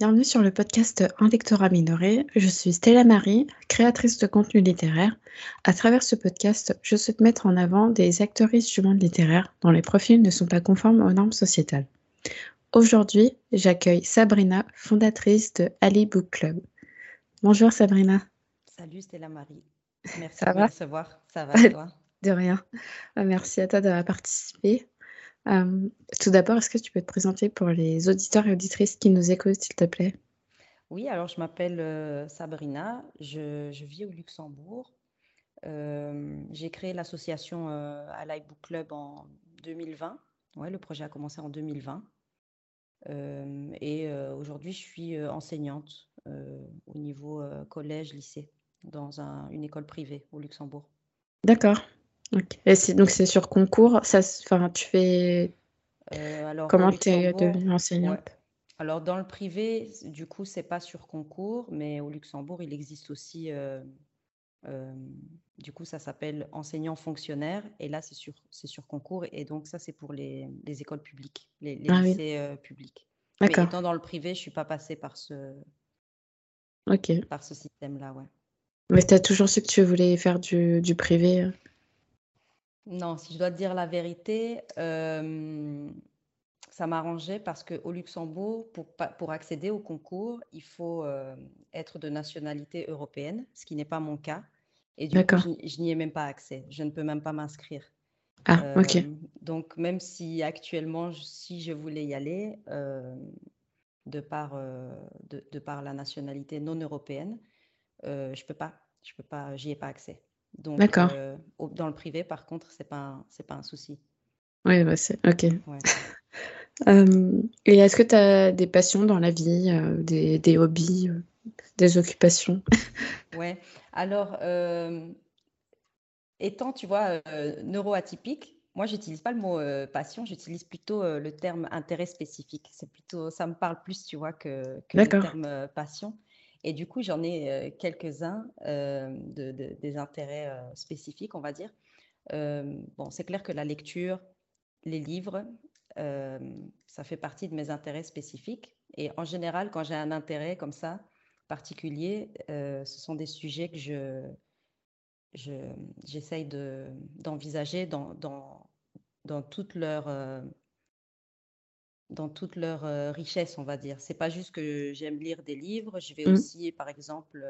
bienvenue sur le podcast Un lectorat minoré. Je suis Stella Marie, créatrice de contenu littéraire. À travers ce podcast, je souhaite mettre en avant des actrices du monde littéraire dont les profils ne sont pas conformes aux normes sociétales. Aujourd'hui, j'accueille Sabrina, fondatrice de Ali Book Club. Bonjour Sabrina. Salut Stella Marie. Merci Ça de me recevoir. Ça va toi? De rien. Merci à toi d'avoir participé. Euh, tout d'abord, est-ce que tu peux te présenter pour les auditeurs et auditrices qui nous écoutent, s'il te plaît? Oui, alors je m'appelle euh, Sabrina, je, vis au Luxembourg. Euh, j'ai créé l'association à Book Club en 2020. Ouais, le projet a commencé en 2020. et aujourd'hui, je suis enseignante au niveau collège, lycée, dans une école privée au Luxembourg. D'accord. Et donc c'est sur concours, ça, enfin, tu fais euh, alors, comment tu es devenue enseignante? Alors dans le privé, du coup, c'est pas sur concours, mais au Luxembourg, il existe aussi, euh, euh, du coup, ça s'appelle enseignant fonctionnaire, et là, c'est sur, c'est sur concours, et donc ça, c'est pour les, les écoles publiques, les, les ah lycées publics. Mais étant dans le privé, je suis pas passée par ce, Ok. par ce système-là, ouais. Mais tu as toujours su que tu voulais faire du, du privé non, si je dois te dire la vérité, euh, ça m'arrangeait parce qu'au Luxembourg, pour, accéder au concours, il faut euh, être de nationalité européenne, ce qui n'est pas mon cas. Et du coup, je, n'y ai même pas accès. Je ne peux même pas m'inscrire. Ah, ok. Euh, donc, même si actuellement, si je voulais y aller, de, par, de, par la nationalité non européenne, je ne peux pas. Je peux pas, j'y ai pas accès. Donc, euh, dans le privé, par contre, c'est pas c'est pas un souci. Oui, bah c'est ok. et est-ce que tu as des passions dans la vie, euh, des, des, hobbies, euh, des occupations? Ouais. Alors, étant, tu vois, neuroatypique, moi, j'utilise pas le mot passion, j'utilise plutôt le terme intérêt spécifique. C'est plutôt, ça me parle plus, tu vois, que, que le terme passion. Et du coup, j'en ai quelques-uns de, des intérêts spécifiques, on va dire. bon, c'est clair que la lecture, les livres, ça fait partie de mes intérêts spécifiques. Et en général, quand j'ai un intérêt comme ça, particulier, ce sont des sujets que je, j'essaye d'envisager dans, dans, dans toute leur dans toute leur richesse, on va dire. C'est pas juste que j'aime lire des livres. Je vais mmh. aussi, par exemple,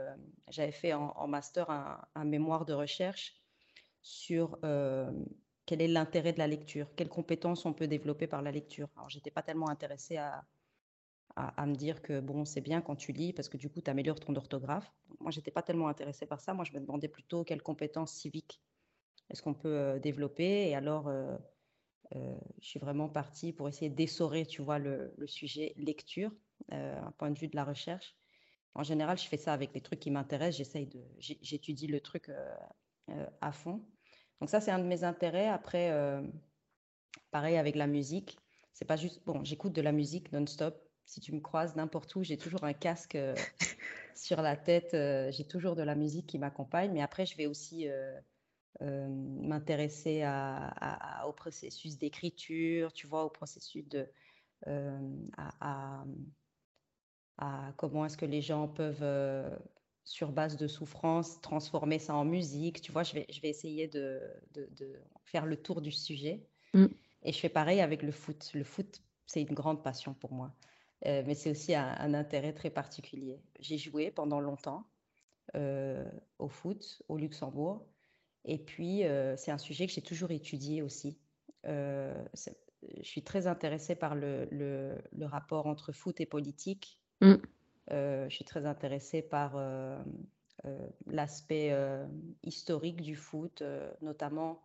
j'avais fait en, master un, mémoire de recherche sur quel est l'intérêt de la lecture, quelles compétences on peut développer par la lecture. Alors, j'étais pas tellement intéressée à, à, me dire que bon, c'est bien quand tu lis parce que du coup, tu améliores ton orthographe. Moi, j'étais pas tellement intéressée par ça. Moi, je me demandais plutôt quelles compétences civiques est-ce qu'on peut développer. Et alors, euh, je suis vraiment partie pour essayer d'essorer, tu vois, le, sujet lecture, euh, un point de vue de la recherche. En général, je fais ça avec les trucs qui m'intéressent. J'essaye de, j'étudie le truc euh, à fond. Donc ça, c'est un de mes intérêts. Après, pareil avec la musique. C'est pas juste, bon, j'écoute de la musique non-stop. Si tu me croises n'importe où, j'ai toujours un casque sur la tête. j'ai toujours de la musique qui m'accompagne. Mais après, je vais aussi euh, m'intéresser à, au processus d'écriture, tu vois, au processus de... Euh, à, comment est-ce que les gens peuvent, euh, sur base de souffrance, transformer ça en musique. Tu vois, je vais, je vais essayer de, de, faire le tour du sujet. Mm. Et je fais pareil avec le foot. Le foot, c'est une grande passion pour moi. mais c'est aussi un, un, intérêt très particulier. J'ai joué pendant longtemps au foot au Luxembourg. Et puis, euh, c'est un sujet que j'ai toujours étudié aussi. Euh, je suis très intéressée par le, le, rapport entre foot et politique. Mm. Euh, je suis très intéressée par l'aspect historique du foot, notamment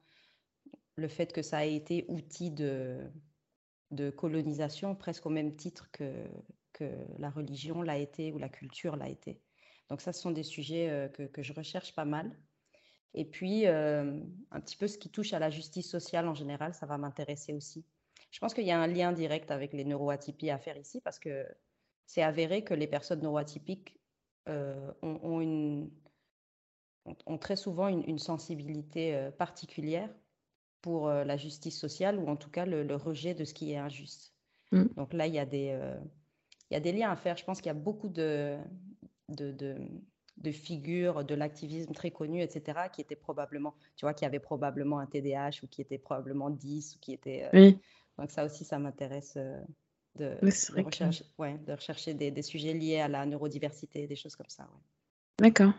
le fait que ça a été outil de, de colonisation presque au même titre que, que la religion l'a été ou la culture l'a été. Donc ça, ce sont des sujets que, que je recherche pas mal. Et puis, euh, un petit peu ce qui touche à la justice sociale en général, ça va m'intéresser aussi. Je pense qu'il y a un lien direct avec les neuroatypies à faire ici parce que c'est avéré que les personnes neuroatypiques euh, ont, une, ont, très souvent une, sensibilité euh, particulière pour la justice sociale ou en tout cas le, rejet de ce qui est injuste. Mm. Donc là, il y a des, il y a des liens à faire. Je pense qu'il y a beaucoup de, de, de, figures de l'activisme très connues, etc., qui étaient probablement, tu vois, qui avaient probablement un TDAH ou qui étaient probablement 10 ou qui étaient. Euh, oui. Donc ça aussi, ça m'intéresse euh, de, de, ouais, de, rechercher des, des, sujets liés à la neurodiversité, des choses comme ça. D'accord.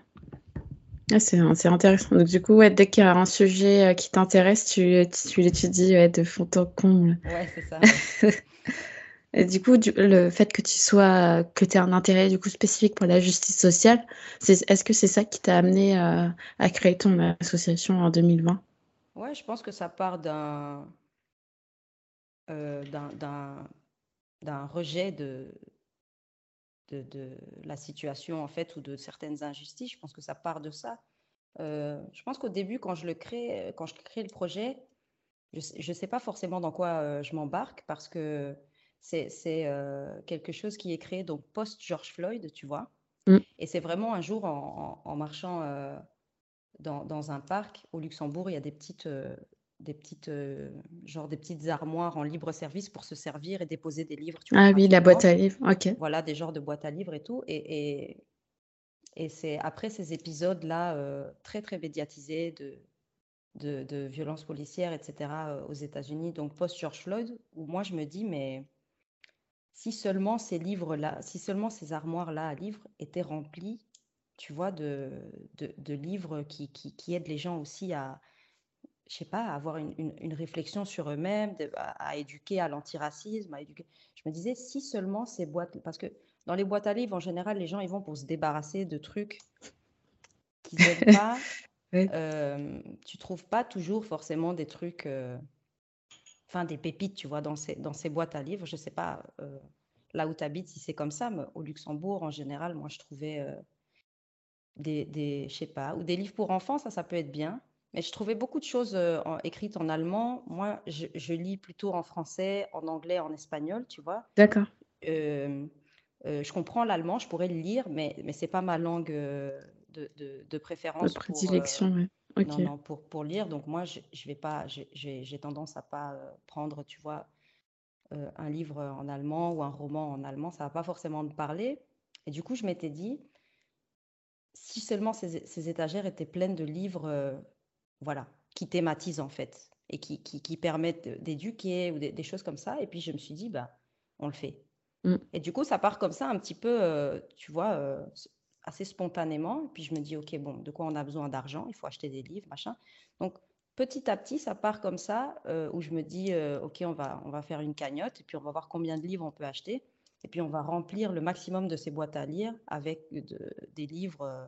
Ah, c'est intéressant. Donc, du coup, ouais, dès qu'il y a un sujet euh, qui t'intéresse, tu, tu l'étudies de fond en comble. Ouais, c'est ça. Du coup, le fait que tu sois, que tu aies un intérêt du coup spécifique pour la justice sociale, est-ce que c'est ça qui t'a amené euh, à créer ton association en 2020 Ouais, je pense que ça part d'un euh, rejet de, de, de, la situation en fait ou de certaines injustices. Je pense que ça part de ça. Euh, je pense qu'au début, quand je le crée, quand je crée le projet, je ne sais pas forcément dans quoi je m'embarque parce que c'est euh, quelque chose qui est créé donc post-George Floyd, tu vois. Mm. Et c'est vraiment un jour en, marchant euh, dans, un parc au Luxembourg, il y a des petites, euh, des petites, genre des petites armoires en libre service pour se servir et déposer des livres. Tu ah oui, la boîte à livres, ok. Voilà, des genres de boîtes à livres et tout. Et, et, c'est après ces épisodes-là très, très médiatisés de, de, de violences policières, etc., aux États-Unis, donc post-George Floyd, où moi je me dis, mais si seulement ces livres-là, si seulement ces armoires-là à livres étaient remplies, tu vois, de, de, livres qui, qui, aident les gens aussi à, je sais pas, à avoir une, une, réflexion sur eux-mêmes, à, éduquer à l'antiracisme, à éduquer. Je me disais, si seulement ces boîtes, parce que dans les boîtes à livres, en général, les gens, ils vont pour se débarrasser de trucs qu'ils n'aiment pas. euh, tu trouves pas toujours forcément des trucs... Euh, enfin des pépites, tu vois, dans ces, dans ces boîtes à livres. Je ne sais pas euh, là où tu habites si c'est comme ça, mais au Luxembourg, en général, moi, je trouvais euh, des, des je sais pas, ou des livres pour enfants, ça, ça peut être bien. Mais je trouvais beaucoup de choses euh, écrites en allemand. Moi, je, lis plutôt en français, en anglais, en espagnol, tu vois. D'accord. je comprends l'allemand, je pourrais le lire, mais, mais ce n'est pas ma langue de, de, préférence. De prédilection, oui. Non, non, pour, pour lire. Donc moi, je, je vais pas, j'ai tendance à pas euh, prendre, tu vois, euh, un livre en allemand ou un roman en allemand. Ça va pas forcément me parler. Et du coup, je m'étais dit, si seulement ces, ces, étagères étaient pleines de livres, euh, voilà, qui thématisent en fait et qui, qui, qui permettent d'éduquer ou des, choses comme ça. Et puis je me suis dit, bah, on le fait. Mm. Et du coup, ça part comme ça un petit peu, tu vois, assez spontanément. puis je me dis, OK, bon, de quoi on a besoin d'argent? Il faut acheter des livres, machin. Donc petit à petit, ça part comme ça, euh, où je me dis, euh, OK, on va, on va faire une cagnotte, et puis on va voir combien de livres on peut acheter. Et puis on va remplir le maximum de ces boîtes à lire avec des livres euh,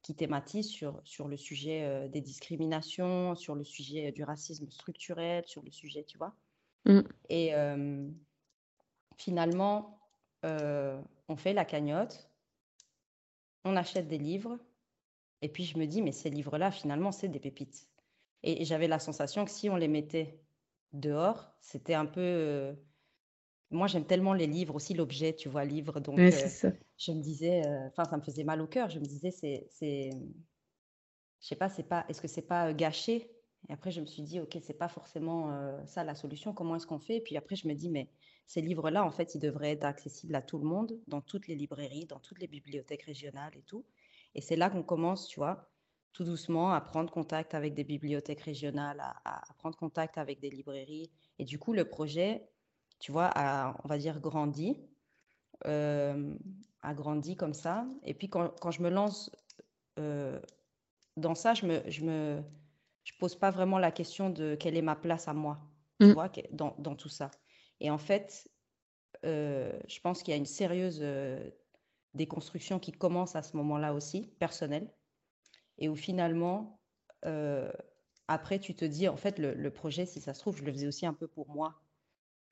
qui thématisent sur, sur le sujet des discriminations, sur le sujet du racisme structurel, sur le sujet, tu vois. Mm. Et finalement, on fait la cagnotte on achète des livres, et puis je me dis, mais ces livres-là, finalement, c'est des pépites. Et, j'avais la sensation que si on les mettait dehors, c'était un peu... Euh, moi, j'aime tellement les livres, aussi l'objet, tu vois, livre. Donc, euh, je me disais, euh, enfin, ça me faisait mal au cœur. Je me disais, c'est, c'est, je sais pas, c'est pas, est-ce que c'est pas gâché? Et après, je me suis dit, ok, c'est pas forcément ça la solution. Comment est-ce qu'on fait? Et puis après, je me dis, mais ces livres-là, en fait, ils devraient être accessibles à tout le monde, dans toutes les librairies, dans toutes les bibliothèques régionales et tout. Et c'est là qu'on commence, tu vois, tout doucement à prendre contact avec des bibliothèques régionales, à, prendre contact avec des librairies. Et du coup, le projet, tu vois, a, on va dire, grandi, euh, a grandi comme ça. Et puis, quand, quand je me lance euh, dans ça, je me, je me je pose pas vraiment la question de quelle est ma place à moi, tu mmh. vois, dans, dans tout ça. Et en fait, euh, je pense qu'il y a une sérieuse euh, déconstruction qui commence à ce moment-là aussi, personnelle, et où finalement, euh, après, tu te dis, en fait, le, projet, si ça se trouve, je le faisais aussi un peu pour moi.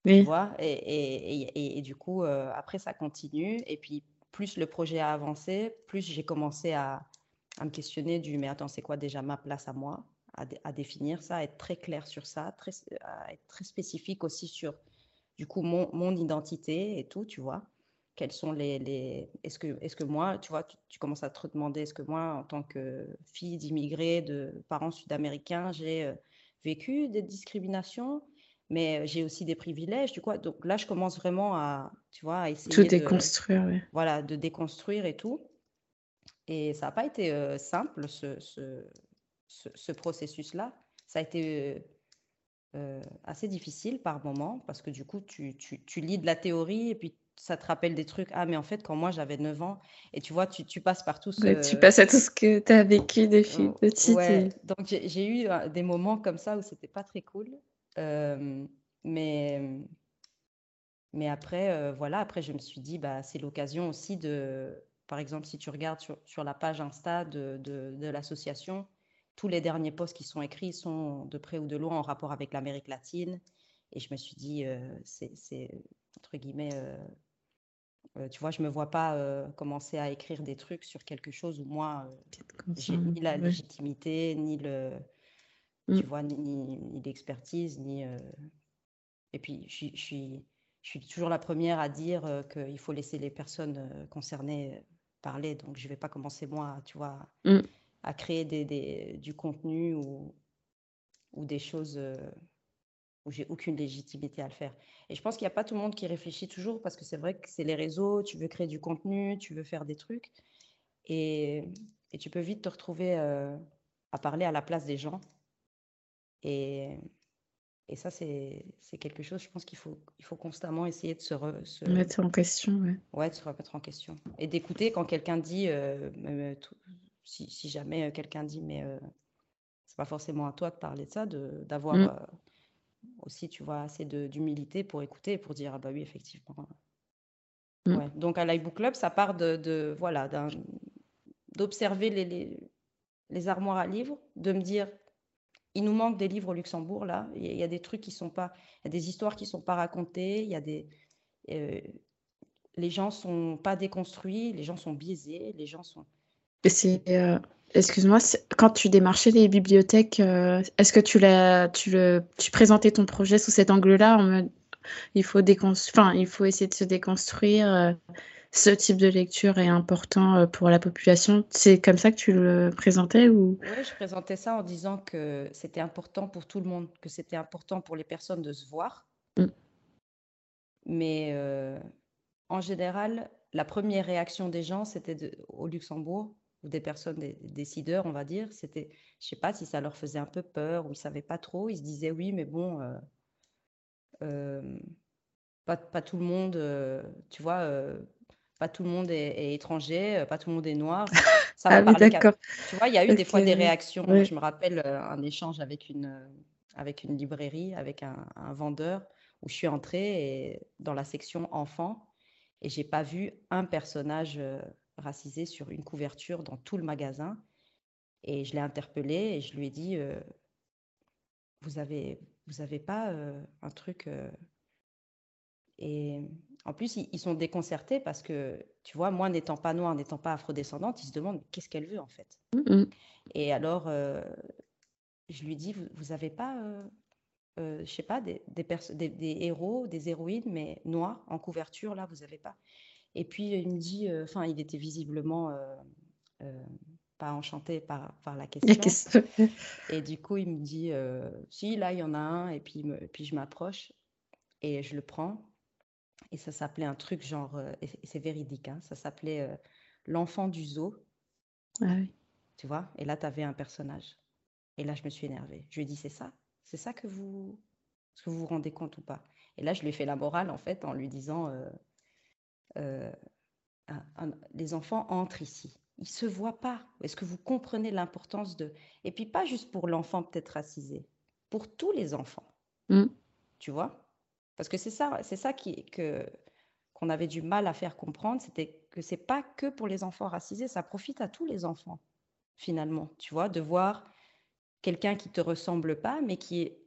Tu vois et, et, et, du coup, après, ça continue. Et puis, plus le projet a avancé, plus j'ai commencé à, à, me questionner du, mais attends, c'est quoi déjà ma place à moi? À, à, définir ça, à être très clair sur ça, très, à être très spécifique aussi sur du coup mon, mon, identité et tout, tu vois. Quels sont les, les... est-ce que est-ce que moi, tu vois, tu, commences à te demander est-ce que moi, en tant que fille d'immigrés de parents sud-américains, j'ai euh, vécu des discriminations mais j'ai aussi des privilèges, tu vois. Donc là, je commence vraiment à, tu vois, à essayer Tout déconstruire, de, voilà, de déconstruire et tout. Et ça n'a pas été simple, ce, ce, ce, processus-là. Ça a été assez difficile par moment, parce que du coup, tu, tu, tu, lis de la théorie et puis ça te rappelle des trucs. Ah, mais en fait, quand moi j'avais 9 ans, et tu vois, tu, tu passes par tout ce. tu passes à tout ce que tu as vécu depuis oh, petite. Ouais. Donc j'ai eu des moments comme ça où c'était pas très cool mais, mais après, voilà, après, je me suis dit, bah, c'est l'occasion aussi de, par exemple, si tu regardes sur, sur la page Insta de, de, de l'association, tous les derniers posts qui sont écrits sont de près ou de loin en rapport avec l'Amérique latine. Et je me suis dit, c'est, entre guillemets, tu vois, je ne me vois pas commencer à écrire des trucs sur quelque chose où moi, j'ai ni la légitimité, ni le, tu mmh. vois, ni, ni, d'expertise, ni. Euh, et puis, je, je, suis, je suis toujours la première à dire euh, qu'il faut laisser les personnes euh, concernées parler. Donc, je ne vais pas commencer, moi, tu vois, mmh. À créer des, des, du contenu ou, ou des choses où j'ai aucune légitimité à le faire. Et je pense qu'il n'y a pas tout le monde qui réfléchit toujours parce que c'est vrai que c'est les réseaux, tu veux créer du contenu, tu veux faire des trucs. Et, et tu peux vite te retrouver à parler à la place des gens et, et ça, c'est quelque chose, je pense qu'il faut, il faut constamment essayer de se, se... mettre en question. Ouais. ouais, de se remettre en question. Et d'écouter quand quelqu'un dit, euh, si, si, jamais euh, quelqu'un dit, mais euh, c'est pas forcément à toi de parler de ça, d'avoir mmh. aussi, tu vois, assez d'humilité pour écouter et pour dire, ah bah oui, effectivement. Mmh. Ouais. Donc à l'iBook Club, ça part de, de voilà, d'observer les, les, les armoires à livres, de me dire il nous manque des livres au Luxembourg, là. Il y a des trucs qui sont pas. Il y a des histoires qui sont pas racontées. Il y a des. Euh, les gens sont pas déconstruits, les gens sont biaisés, les gens sont. Euh, excuse-moi, quand tu démarchais les bibliothèques, euh, est-ce que tu, tu, le, tu présentais ton projet sous cet angle-là il, faut enfin, il faut essayer de se déconstruire ce type de lecture est important euh, pour la population? C'est comme ça que tu le présentais ou? Oui, je présentais ça en disant que c'était important pour tout le monde, que c'était important pour les personnes de se voir. Mm. Mais euh, en général, la première réaction des gens, c'était au Luxembourg, ou des personnes, des décideurs, on va dire, c'était, je sais pas si ça leur faisait un peu peur ou ils savaient pas trop. Ils se disaient oui, mais bon, euh, pas, pas, tout le monde, tu vois pas tout le monde est, étranger, euh, pas tout le monde est noir. Ça ah oui, d'accord. Tu vois, il y a eu des fois des réactions. Je me rappelle euh, un échange avec une, euh, avec une librairie, avec un, vendeur, où je suis entrée et, dans la section enfants et j'ai pas vu un personnage racisé sur une couverture dans tout le magasin. Et je l'ai interpellé et je lui ai dit, vous avez, vous avez pas un truc et en plus, ils, sont déconcertés parce que, tu vois, moi, n'étant pas noire, n'étant pas afrodescendante, ils se demandent qu'est-ce qu'elle veut en fait? Mmh Et alors, euh, je lui dis, vous n'avez pas, euh, euh, je sais pas, des, des, des, héros, des héroïnes, mais noirs en couverture, là, vous n'avez pas? Et puis, il me dit, enfin, il était visiblement pas enchanté par, par la question. et du coup, il me dit, si, là, il y en a un. Et puis, me, puis je m'approche et je le prends. Et ça s'appelait un truc genre, euh, et c'est véridique, hein, ça s'appelait euh, L'enfant du zoo. Ah oui. Tu vois? Et là, tu avais un personnage. Et là, je me suis énervée. Je lui ai dit, c'est ça? C'est ça que vous... Est-ce que vous vous rendez compte ou pas? Et là, je lui ai fait la morale, en fait, en lui disant, euh, les enfants entrent ici. Ils ne se voient pas. Est-ce que vous comprenez l'importance de... Et puis, pas juste pour l'enfant peut-être racisé, pour tous les enfants. Mmh. Tu vois? Parce que c'est ça, c'est ça qui, que, qu'on avait du mal à faire comprendre, c'était que c'est pas que pour les enfants racisés, ça profite à tous les enfants, finalement. Tu vois, de voir quelqu'un qui te ressemble pas, mais qui est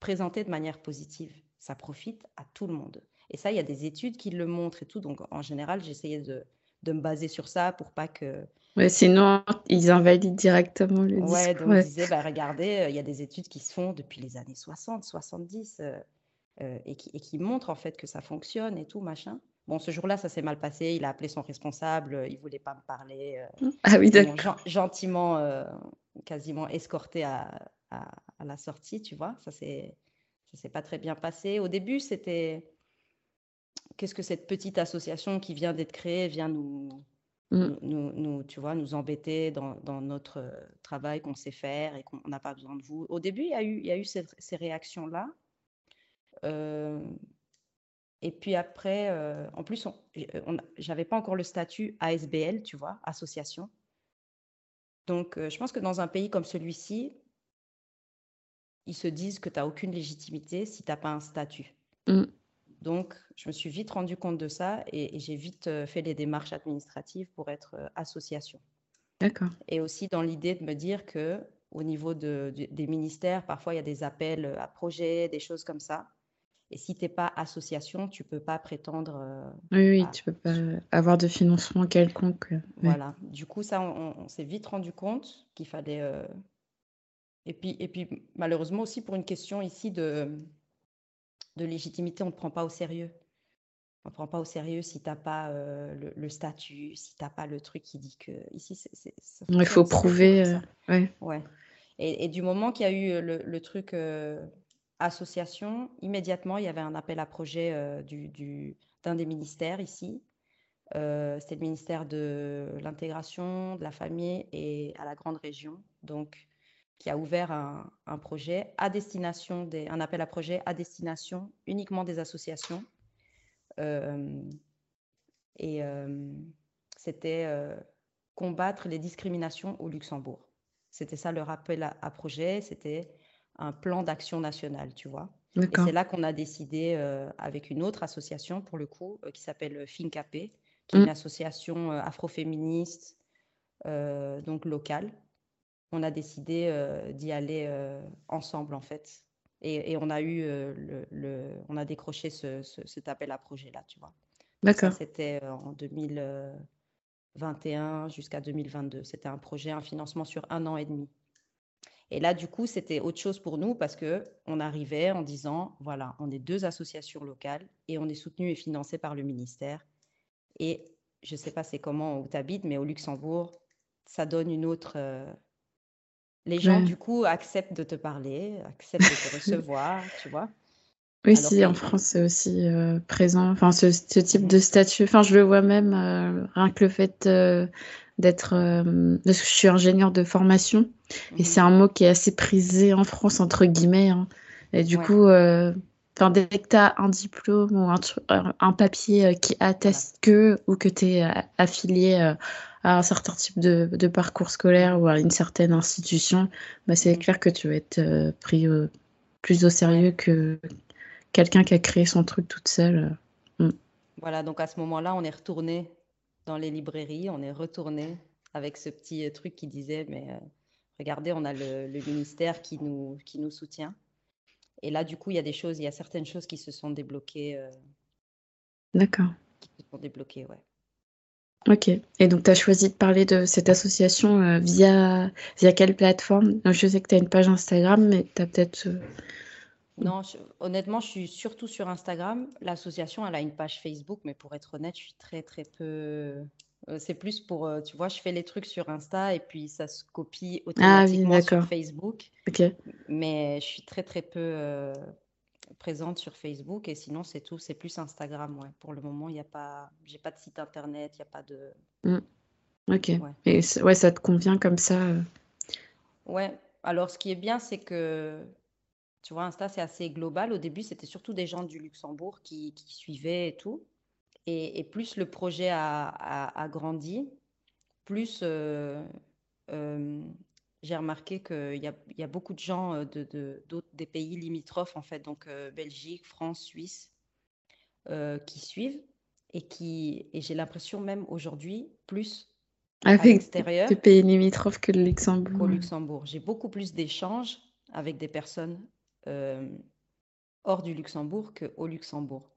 présenté de manière positive. Ça profite à tout le monde. Et ça, il y a des études qui le montrent et tout. Donc, en général, j'essayais de, de me baser sur ça pour pas que. Ouais, sinon, ils invalident directement le discours. Ouais, donc ouais. disais, bah, regardez, il y a des études qui se font depuis les années 60, 70. Euh, et, qui, et, qui, montre en fait que ça fonctionne et tout, machin. Bon, ce jour-là, ça s'est mal passé. Il a appelé son responsable. Euh, il voulait pas me parler. Euh, ah oui, d'accord. gentiment, quasiment escorté à, à, la sortie, tu vois. Ça ça s'est pas très bien passé. Au début, c'était qu'est-ce que cette petite association qui vient d'être créée vient nous, mm. nous, nous, tu vois, nous embêter dans, dans notre euh, travail qu'on sait faire et qu'on n'a pas besoin de vous. Au début, il y a eu, il y a eu ces, ces réactions-là. Euh, et puis après, euh, en plus, j'avais pas encore le statut ASBL, tu vois, association. Donc, je pense que dans un pays comme celui-ci, ils se disent que tu n'as aucune légitimité si tu n'as pas un statut. Mm. Donc, je me suis vite rendu compte de ça et, j'ai vite euh, fait les démarches administratives pour être euh, association. D'accord. Et aussi dans l'idée de me dire que au niveau de, des ministères, parfois il y a des appels à projets, des choses comme ça. Et si tu n'es pas association, tu ne peux pas prétendre. Euh, oui, oui, tu ne peux pas avoir de financement quelconque. Voilà. Du coup, ça, on, s'est vite rendu compte qu'il fallait. Et, puis, et puis, malheureusement aussi, pour une question ici de, de légitimité, on ne te prend pas au sérieux. On ne prend pas au sérieux si tu n'as pas euh, le, statut, si tu n'as pas le truc qui dit que. Ici, c'est. Il faut prouver. Euh, ouais. ouais. Et, du moment qu'il y a eu le, truc euh, association, immédiatement, il y avait un appel à projet du, du, d'un des ministères ici. C'était le ministère de l'intégration, de la famille et à la grande région. Donc, qui a ouvert un, projet à destination des, un appel à projet à destination uniquement des associations. Euh, et euh, c'était euh, combattre les discriminations au Luxembourg. C'était ça le rappel à, projet, c'était un plan d'action national, tu vois. Et c'est là qu'on a décidé avec une autre association, pour le coup, qui s'appelle FINCAP, qui est une mm. association afroféministe, donc locale, on a décidé euh, d'y aller euh, ensemble en fait. Et, on a eu euh, le, on a décroché ce, cet appel à projet là, tu vois. D'accord. C'était en 2021 jusqu'à 2022. C'était un projet, un financement sur un an et demi. Et là, du coup, c'était autre chose pour nous parce que on arrivait en disant, voilà, on est deux associations locales et on est soutenu et financé par le ministère. Et je ne sais pas c'est comment où tu habites, mais au Luxembourg, ça donne une autre, les gens, du coup, acceptent de te parler, acceptent de te recevoir, tu vois. Oui, si, en France, c'est aussi euh, présent. Enfin, ce, type de statut. Enfin, je le vois même, euh, rien que le fait euh, d'être. je suis ingénieur de formation. Et c'est un mot qui est assez prisé en France, entre guillemets. Hein. Et du coup, enfin, dès que tu as un diplôme ou un, un papier qui atteste que, ou que tu es affilié à un certain type de, parcours scolaire ou à une certaine institution, bah, c'est clair que tu vas être euh, pris plus au sérieux que quelqu'un qui a créé son truc toute seule. Mm. Voilà, donc à ce moment-là, on est retourné dans les librairies, on est retourné avec ce petit euh, truc qui disait, mais euh, regardez, on a le, ministère qui nous, qui nous soutient. Et là, du coup, il y a des choses, il y a certaines choses qui se sont débloquées. D'accord. Qui se sont débloquées, ouais. Ok. Et donc, tu as choisi de parler de cette association euh, via, via quelle plateforme? Je sais que tu as une page Instagram, mais tu as peut-être. Euh, non, honnêtement, je suis surtout sur Instagram. L'association, elle a une page Facebook, mais pour être honnête, je suis très, très peu. Euh, c'est plus pour, tu vois, je fais les trucs sur Insta et puis ça se copie ah automatiquement sur Facebook. Ok. Mais je suis très, très peu présente sur Facebook et sinon c'est tout, c'est plus Instagram. Ouais. Pour le moment, il n'y a pas, j'ai pas de site internet, il n'y a pas de. Mmh. Ok. Ouais. Et ouais, ça te convient comme ça euh? Ouais. Alors, ce qui est bien, c'est que tu vois, Insta, c'est assez global. Au début, c'était surtout des gens du Luxembourg qui, qui suivaient et tout. Et, et, plus le projet a, a, grandi, plus euh, euh, j'ai remarqué qu'il y a, y a, beaucoup de gens de, de, des pays limitrophes, en fait, donc euh, Belgique, France, Suisse, euh, qui suivent et qui, et j'ai l'impression même aujourd'hui, plus avec l'extérieur. Des pays limitrophes que le Luxembourg. Au Luxembourg. J'ai beaucoup plus d'échanges avec des personnes hors du Luxembourg qu'au Luxembourg.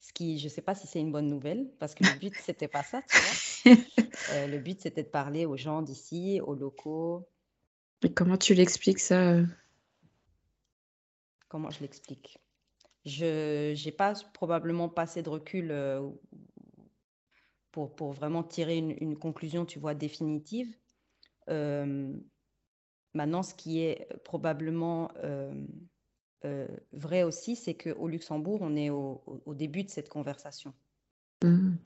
Ce qui, je ne sais pas si c'est une bonne nouvelle, parce que le but, c'était pas ça, tu vois. le but, c'était de parler aux gens d'ici, aux locaux, et comment tu l'expliques ça euh? Comment je l'explique Je n'ai pas probablement pas assez de recul euh, pour, pour vraiment tirer une, conclusion, tu vois, définitive. Euh, maintenant, ce qui est probablement vrai aussi, c'est qu'au Luxembourg, on est au, début de cette conversation. Mmh,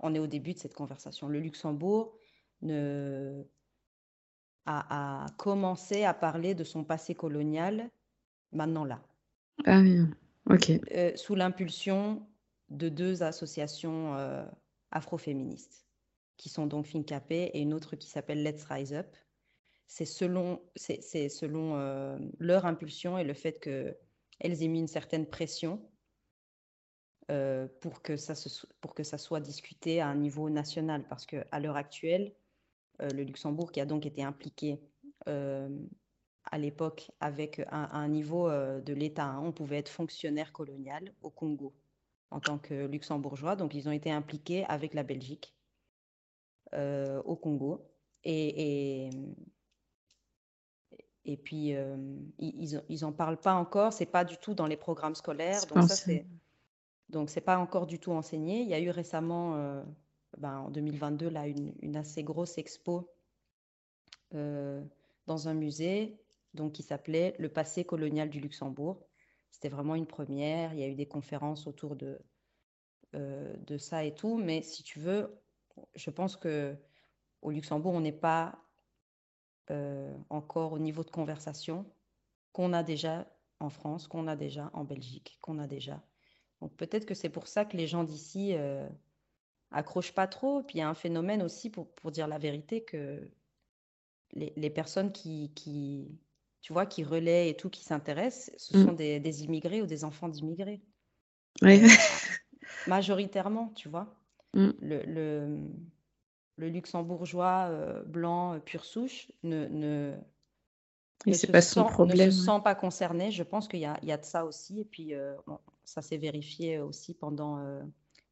on est au début de cette conversation. Le Luxembourg ne... a, commencé à parler de son passé colonial maintenant là. Ah oui, ok. sous l'impulsion de deux associations afroféministes, qui sont donc Fincapé et une autre qui s'appelle Let's Rise Up c'est selon, c'est, selon euh, leur impulsion et le fait qu'elles aient mis une certaine pression euh, pour, que ça pour que ça soit discuté à un niveau national. Parce qu'à l'heure actuelle, euh, le Luxembourg, qui a donc été impliqué à l'époque avec un, niveau de l'État, hein, on pouvait être fonctionnaire colonial au Congo en tant que luxembourgeois. Donc, ils ont été impliqués avec la Belgique au Congo. et, et puis, euh, ils n'en parlent pas encore, c'est pas du tout dans les programmes scolaires. Donc, ça, c'est. Donc, c'est pas encore du tout enseigné. Il y a eu récemment, euh, ben, en 2022, là, une, une, assez grosse expo euh, dans un musée donc, qui s'appelait Le passé colonial du Luxembourg. C'était vraiment une première. Il y a eu des conférences autour de, de ça et tout. Mais si tu veux, je pense que au Luxembourg, on n'est pas euh, encore au niveau de conversation qu'on a déjà en France, qu'on a déjà en Belgique, qu'on a déjà. Donc peut-être que c'est pour ça que les gens d'ici euh, accrochent pas trop. Puis il y a un phénomène aussi, pour, pour dire la vérité, que les, les personnes qui, qui, tu vois, qui relaient et tout, qui s'intéressent, ce mm. sont des, des, immigrés ou des enfants d'immigrés. Oui. majoritairement, tu vois. Mm. Le, le, le luxembourgeois euh, blanc euh, pure souche ne, ne, ne, se, pas sent, problème. ne se sent pas concerné. Je pense qu'il y, y, a de ça aussi. Et puis, euh, ça s'est vérifié aussi pendant.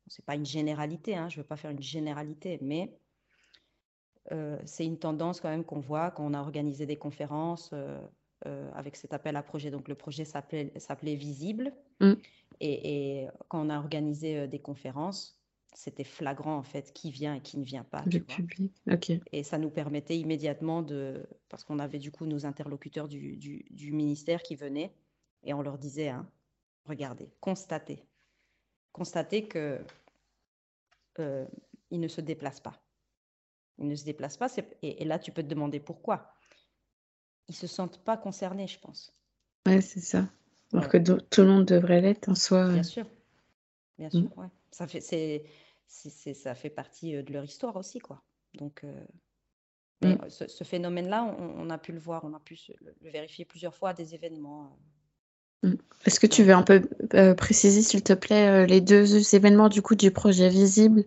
c'est pas une généralité, hein, je ne veux pas faire une généralité, mais c'est une tendance quand même qu'on voit quand on a organisé des conférences avec cet appel à projet. Donc, le projet s'appelait Visible. Mm. Et, et, quand on a organisé des conférences, c'était flagrant en fait qui vient et qui ne vient pas. Du public, ok. Et ça nous permettait immédiatement de, parce qu'on avait du coup nos interlocuteurs du, du, ministère qui venaient et on leur disait, hein, regardez, constatez, constatez que euh, ils ne se déplacent pas. Ils ne se déplacent pas, et, et, là tu peux te demander pourquoi. Ils se sentent pas concernés, je pense. Ouais, c'est ça. Alors que tout le monde devrait l'être en soi. Bien sûr. Bien sûr, mm. ouais. Ça fait, c'est, ça fait partie de leur histoire aussi, quoi. Donc, mm. ce, phénomène-là, on, a pu le voir, on a pu le, vérifier plusieurs fois à des événements. Mm. Est-ce que tu veux un peu préciser, s'il te plaît, les deux événements du coup du projet Visible?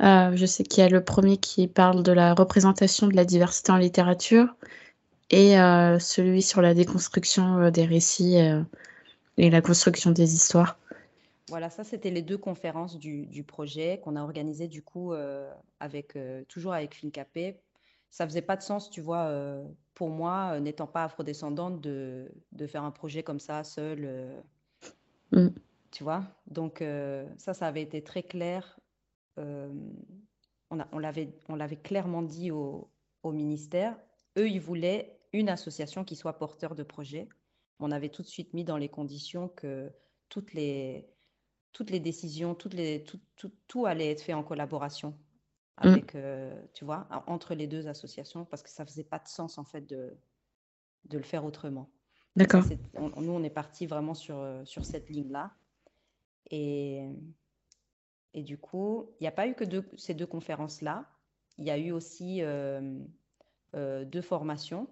Je sais qu'il y a le premier qui parle de la représentation de la diversité en littérature et celui sur la déconstruction des récits et la construction des histoires. Voilà, ça, c'était les deux conférences du, projet qu'on a organisées du coup euh, avec, euh, toujours avec FinCapé. Ça faisait pas de sens, tu vois, euh, pour moi, n'étant pas afrodescendante, de, de faire un projet comme ça seule. Mm. Tu vois Donc, ça, ça avait été très clair. on, a, on l'avait clairement dit au, au ministère. Eux, ils voulaient une association qui soit porteur de projet. On avait tout de suite mis dans les conditions que toutes les, toutes les décisions, toutes les, tout, tout, tout, allait être fait en collaboration mmh. avec, euh, tu vois, entre les deux associations parce que ça faisait pas de sens en fait de, de le faire autrement. D'accord. nous, on est parti vraiment sur, euh, sur cette ligne-là. Et, et du coup, il n'y a pas eu que deux, ces deux conférences-là. Il y a eu aussi euh, deux formations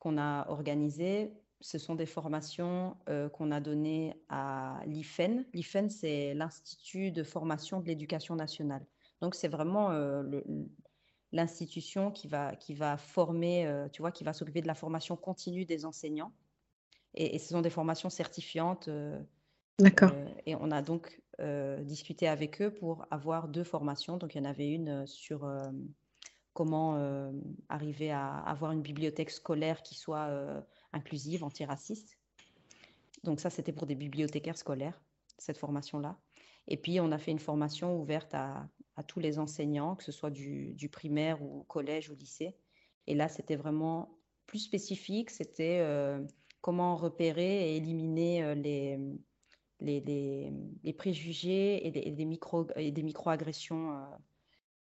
qu'on a organisées ce sont des formations euh, qu'on a données à l'IFEN. L'IFEN, c'est l'Institut de formation de l'éducation nationale. Donc, c'est vraiment euh, l'institution qui va, qui va former, euh, tu vois, qui va s'occuper de la formation continue des enseignants. Et, ce sont des formations certifiantes. D'accord. et on a donc discuté avec eux pour avoir deux formations. Donc, il y en avait une sur comment arriver à avoir une bibliothèque scolaire qui soit inclusive, antiraciste. Donc ça, c'était pour des bibliothécaires scolaires, cette formation-là. Et puis, on a fait une formation ouverte à, tous les enseignants, que ce soit du, primaire ou collège ou lycée. Et là, c'était vraiment plus spécifique. C'était euh, comment repérer et éliminer les, les, préjugés et des micro-agressions.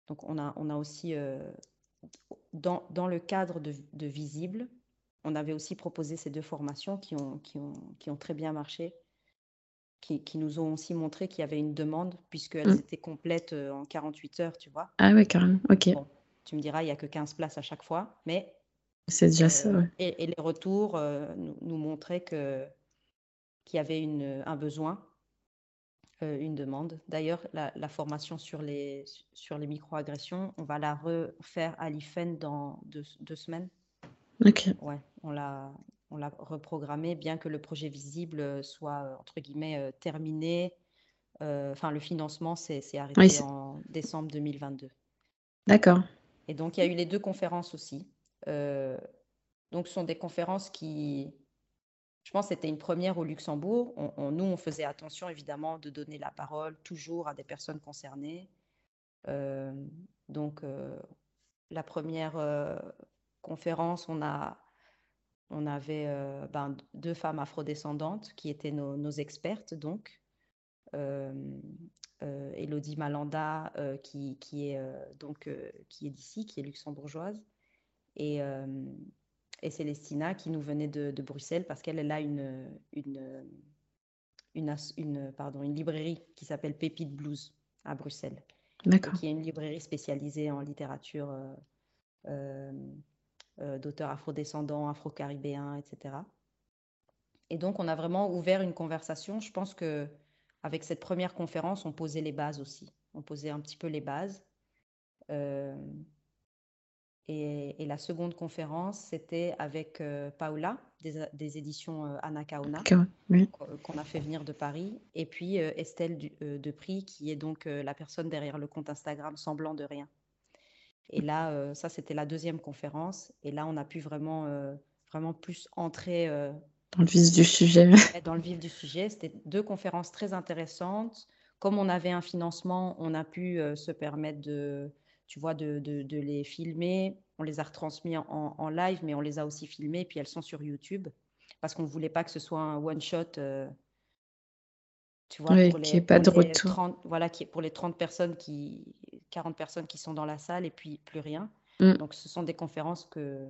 Donc, on a, on a aussi, dans, dans, le cadre de, de, Visible, on avait aussi proposé ces deux formations qui ont, qui ont, qui ont très bien marché, qui, qui nous ont aussi montré qu'il y avait une demande, puisqu'elles mmh. étaient complètes en 48 heures, tu vois. Ah oui, carrément, ok. tu me diras, il n'y a que 15 places à chaque fois, mais c'est déjà ça. Ouais. Et, et, les retours nous, nous, montraient que qu'il y avait une, un besoin, euh, une demande. D'ailleurs, la, la, formation sur les, sur les microagressions, on va la refaire à l'IFEN dans deux, deux, semaines. Ok. Ouais, on l'a, on l'a reprogrammé, bien que le projet visible soit, entre guillemets, euh, terminé. Euh, enfin, le financement s'est arrêté oui, en décembre 2022. D'accord. Et donc, il y a eu les deux conférences aussi. donc, ce sont des conférences qui, je pense que c'était une première au Luxembourg. On, nous, on faisait attention évidemment de donner la parole toujours à des personnes concernées. Euh, donc, euh, la première euh, conférence, on, avait ben, deux femmes afrodescendantes qui étaient nos, expertes, donc. Elodie Malanda, qui, qui, est, qui est d'ici, qui est luxembourgeoise, et et Célestina qui nous venait de, de Bruxelles parce qu'elle a une, une, une, une, pardon, une librairie qui s'appelle Pépite Blues à Bruxelles. D'accord. Qui est une librairie spécialisée en littérature euh, euh, euh, d'auteurs afrodescendants, afro-caribéens, etc. Et donc, on a vraiment ouvert une conversation. Je pense que avec cette première conférence, on posait les bases aussi. On posait un petit peu les bases. Euh, et, la seconde conférence, c'était avec euh, Paula des, éditions euh, Anakaona, qu'on a fait venir de Paris, et puis euh, Estelle du, Depris, qui est donc la personne derrière le compte Instagram Semblant de rien. Et là, ça, c'était la deuxième conférence. Et là, on a pu vraiment, vraiment plus entrer dans le vif du sujet. Dans le vif du sujet. C'était deux conférences très intéressantes. Comme on avait un financement, on a pu se permettre de tu vois, de, de, les filmer. On les a retransmis en, en, live, mais on les a aussi filmés, puis elles sont sur YouTube, parce qu'on ne voulait pas que ce soit un one-shot. Euh, tu vois, oui, n'y ait pas de retour. 30, voilà, qui, pour les 30 personnes, qui, 40 personnes qui sont dans la salle, et puis plus rien. Mm. Donc, ce sont des conférences que,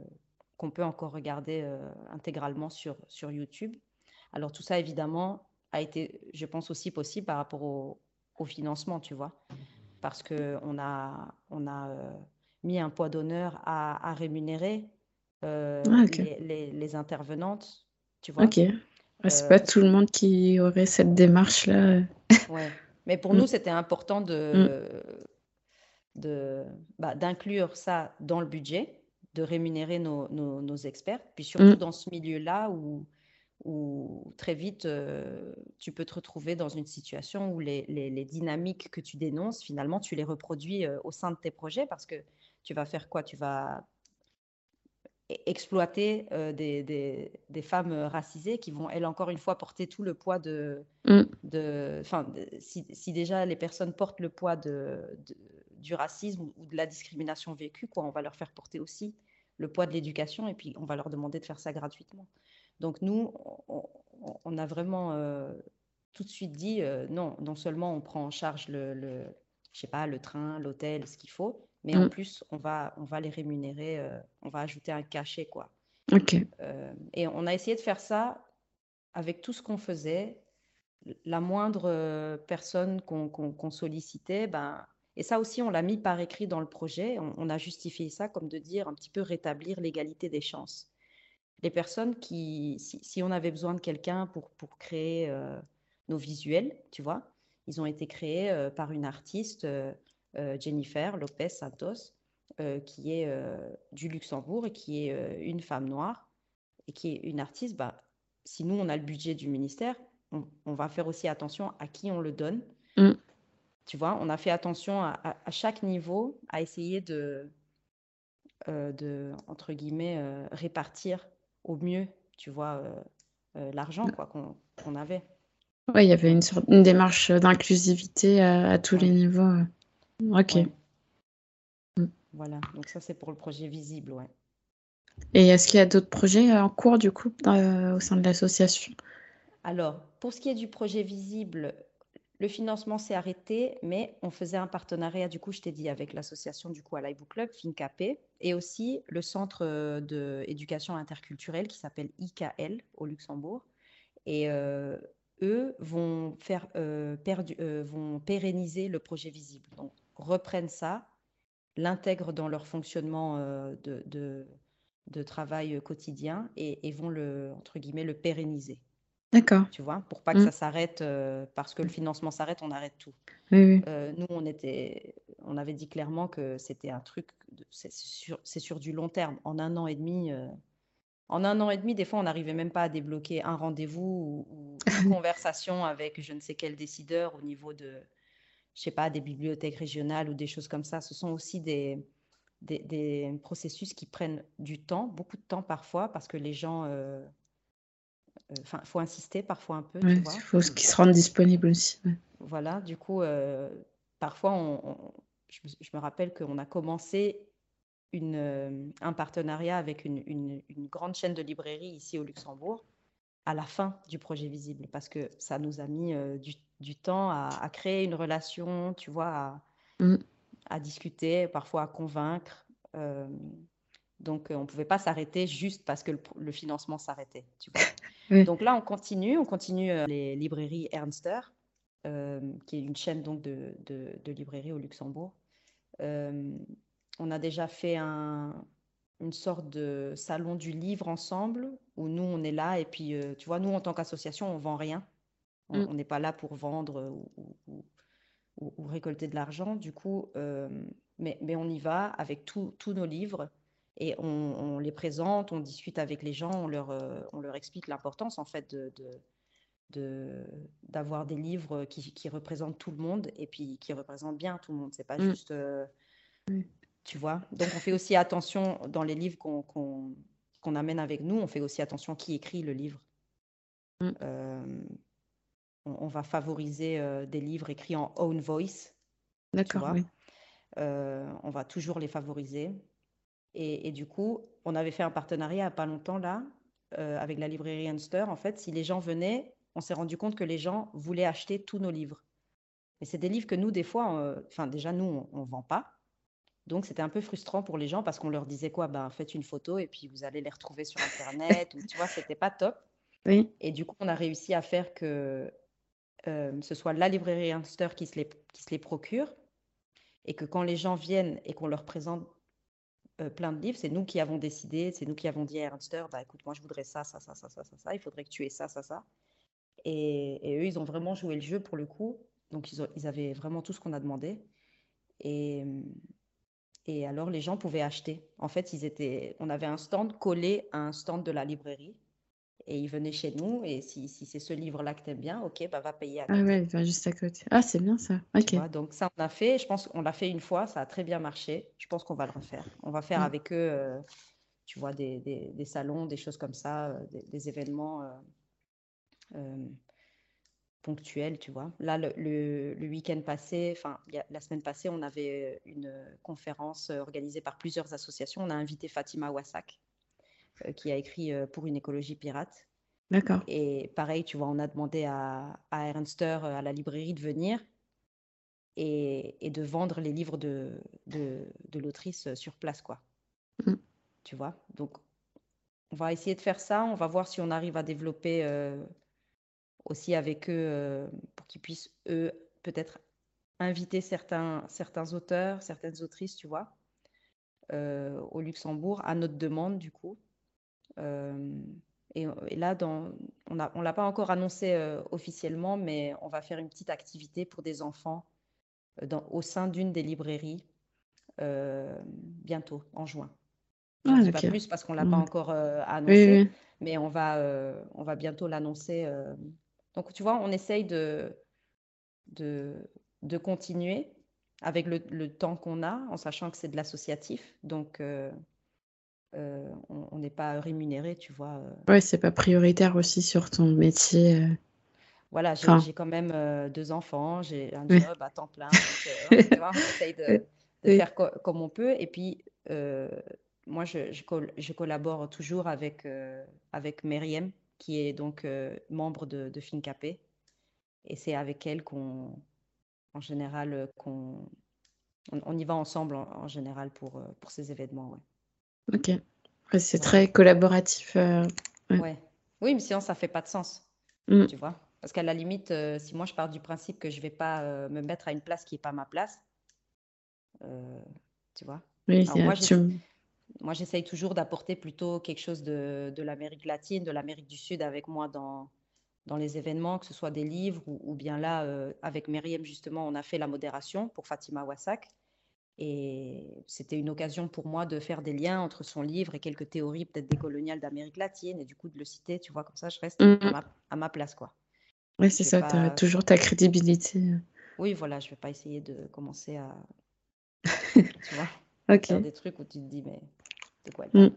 qu'on peut encore regarder euh, intégralement sur, sur YouTube. Alors, tout ça, évidemment, a été, je pense, aussi possible par rapport au, au financement, tu vois parce qu'on a, on a euh, mis un poids d'honneur à, rémunérer euh, ah, les, les, intervenantes. Tu vois Ok. c'est euh, pas tout le monde qui aurait cette démarche-là. ouais. Mais pour nous, mm. c'était important de, mm. de, bah, d'inclure ça dans le budget, de rémunérer nos, nos, nos experts, puis surtout mm. dans ce milieu-là où où très vite, euh, tu peux te retrouver dans une situation où les, les, dynamiques que tu dénonces, finalement, tu les reproduis euh, au sein de tes projets parce que tu vas faire quoi? Tu vas e-, exploiter euh, des, des, des, femmes racisées qui vont, elles, encore une fois, porter tout le poids de... Mm. de, si, si, déjà les personnes portent le poids de, du racisme ou de la discrimination vécue, quoi, on va leur faire porter aussi le poids de l'éducation et puis on va leur demander de faire ça gratuitement. Donc nous, on, a vraiment euh, tout de suite dit euh, non, non seulement on prend en charge le, le je sais pas, le train, l'hôtel, ce qu'il faut, mais en mm. plus on va, on va les rémunérer, euh, on va ajouter un cachet quoi. Ok. et on a essayé de faire ça avec tout ce qu'on faisait. La moindre personne qu'on sollicitait, ben, et ça aussi, on l'a mis par écrit dans le projet. On, on, a justifié ça comme de dire un petit peu rétablir l'égalité des chances les personnes qui, si, on avait besoin de quelqu'un pour, pour créer euh, nos visuels, tu vois, ils ont été créés euh, par une artiste, euh, Jennifer Lopez Santos, qui est du Luxembourg et qui est une femme noire et qui est une artiste. Bah, si nous, on a le budget du ministère, on, va faire aussi attention à qui on le donne. Mm. Tu vois, on a fait attention à, à, chaque niveau, à essayer de, de entre guillemets, répartir au mieux, tu vois, euh, euh, l'argent quoi qu'on avait. Oui, il y avait une, sorte, une démarche d'inclusivité à, tous les niveaux. Ok. Mm. Voilà, donc ça c'est pour le projet visible, ouais. Et est-ce qu'il y a d'autres projets en cours du coup au sein de l'association? Alors, pour ce qui est du projet visible, le financement s'est arrêté, mais on faisait un partenariat, du coup, je t'ai dit, avec l'association du coup à Club, FinCapé, et aussi le centre d'éducation interculturelle qui s'appelle IKL au Luxembourg. Et eux vont, faire, vont pérenniser le projet visible. Donc, reprennent ça, l'intègrent dans leur fonctionnement de, de, travail quotidien et, et, vont le, entre guillemets, le pérenniser. D'accord. Tu vois, pour pas que Mmh. ça s'arrête, parce que le financement s'arrête, on arrête tout. Oui, oui. nous, on était, on avait dit clairement que c'était un truc, c'est sur, sur du long terme. En un an et demi, en un an et demi, des fois, on n'arrivait même pas à débloquer un rendez-vous ou, une conversation avec je ne sais quel décideur au niveau de, je sais pas, des bibliothèques régionales ou des choses comme ça. Ce sont aussi des, des, processus qui prennent du temps, beaucoup de temps parfois, parce que les gens Enfin, il faut insister parfois un peu, il faut qu'ils se rendent disponibles aussi. Voilà, du coup, euh, parfois, on, je, me rappelle qu'on a commencé une, euh, un partenariat avec une, une, grande chaîne de librairies ici au Luxembourg à la fin du projet Visible, parce que ça nous a mis euh, du, du, temps à, créer une relation, tu vois, à, à discuter, parfois à convaincre. donc, on ne pouvait pas s'arrêter juste parce que le, le financement s'arrêtait, Donc là, on continue, on continue euh, les librairies Ernster, euh, qui est une chaîne donc de, de, librairies au Luxembourg. Euh, on a déjà fait un, une sorte de salon du livre ensemble, où nous, on est là, et puis, tu vois, nous, en tant qu'association, on vend rien. On mm. n'est pas là pour vendre ou, ou, récolter de l'argent. Du coup, mais, mais, on y va avec tous nos livres et on, les présente, on discute avec les gens, on leur, euh, on leur explique l'importance en fait de, d'avoir des livres qui, qui, représentent tout le monde et puis qui représentent bien tout le monde. C'est pas mmh. juste, euh, tu vois. Donc on fait aussi attention dans les livres qu'on, qu'on, amène avec nous, on fait aussi attention qui écrit le livre. Mmh. Euh, on, va favoriser des livres écrits en own voice. D'accord. Oui. on va toujours les favoriser. Et, du coup, on avait fait un partenariat il n'y a pas longtemps là, euh, avec la librairie Unster. En fait, si les gens venaient, on s'est rendu compte que les gens voulaient acheter tous nos livres. Et c'est des livres que nous, des fois, enfin, déjà, nous, on ne vend pas. Donc, c'était un peu frustrant pour les gens parce qu'on leur disait quoi? Ben, Faites une photo et puis vous allez les retrouver sur Internet. ou, tu vois, c'était pas top. Oui. Et du coup, on a réussi à faire que euh, ce soit la librairie Unster qui se, les, qui se les procure et que quand les gens viennent et qu'on leur présente euh, plein de livres. C'est nous qui avons décidé, c'est nous qui avons dit à Ernster, bah, écoute, moi je voudrais ça, ça, ça, ça, ça, ça, ça, il faudrait que tu aies ça, ça, ça. Et, eux, ils ont vraiment joué le jeu pour le coup. Donc ils, ils avaient vraiment tout ce qu'on a demandé. Et, et alors les gens pouvaient acheter. En fait, ils étaient, on avait un stand collé à un stand de la librairie et il venait chez nous. Et si, si c'est ce livre-là que tu aimes bien, ok, bah, va payer à côté. Ah ouais, il va juste à côté. Ah, c'est bien ça. Ok. donc ça, on a fait. Je pense qu'on l'a fait une fois, ça a très bien marché. Je pense qu'on va le refaire. On va faire mm. avec eux, euh, tu vois, des, des, des, salons, des choses comme ça, euh, des, événements euh, ponctuels, tu vois. Là, le, le, week-end passé, enfin, la semaine passée, on avait une conférence organisée par plusieurs associations. On a invité Fatima Wassak qui a écrit euh, Pour une écologie pirate. D'accord. Et pareil, tu vois, on a demandé à, à Ernster, euh, à la librairie, de venir et, et de vendre les livres de, de, de l'autrice sur place, quoi. Mm. Tu vois? Donc, on va essayer de faire ça. On va voir si on arrive à développer aussi avec eux pour qu'ils puissent, eux, peut-être inviter certains, certains auteurs, certaines autrices, tu vois, au Luxembourg, à notre demande, du coup. Euh, et, là, dans, on ne on l'a pas encore annoncé euh, officiellement, mais on va faire une petite activité pour des enfants euh, dans, au sein d'une des librairies bientôt, en juin. Je ne ah, sais pas plus parce qu'on ne l'a pas encore annoncé, mais on va, on va bientôt l'annoncer. Donc, tu vois, on essaye de, de, de continuer avec le, le temps qu'on a, en sachant que c'est de l'associatif. Donc, euh, on n'est pas rémunéré, tu vois. Euh. Ouais, c'est pas prioritaire aussi sur ton métier. Euh. Voilà, j'ai quand même deux enfants, j'ai un job à temps plein. on essaye de, faire comme on peut. Et puis, moi, je, je, collabore toujours avec, avec Myriam, qui est donc membre de, de FinCapé. Et c'est avec elle qu'on, en général, qu'on, on, y va ensemble en, général pour, pour ces événements. Ok. c'est très collaboratif. ouais. Oui, mais sinon, ça fait pas de sens. Mm. Tu vois Parce qu'à la limite, si moi, je pars du principe que je vais pas me mettre à une place qui n'est pas ma place, tu vois Oui, moi, moi, j'essaye toujours d'apporter plutôt quelque chose de, de l'Amérique latine, de l'Amérique du Sud avec moi dans, dans les événements, que ce soit des livres ou, bien là, euh, avec Myriam, justement, on a fait la modération pour Fatima Wassak. Et c'était une occasion pour moi de faire des liens entre son livre et quelques théories peut-être décoloniales d'Amérique latine et du coup de le citer, tu vois, comme ça je reste mmh. à, ma, place, quoi. Oui, c'est ça, tu as toujours ta crédibilité. Oui, voilà, je ne vais pas essayer de commencer à, tu vois, faire des trucs où tu te dis, mais Mm.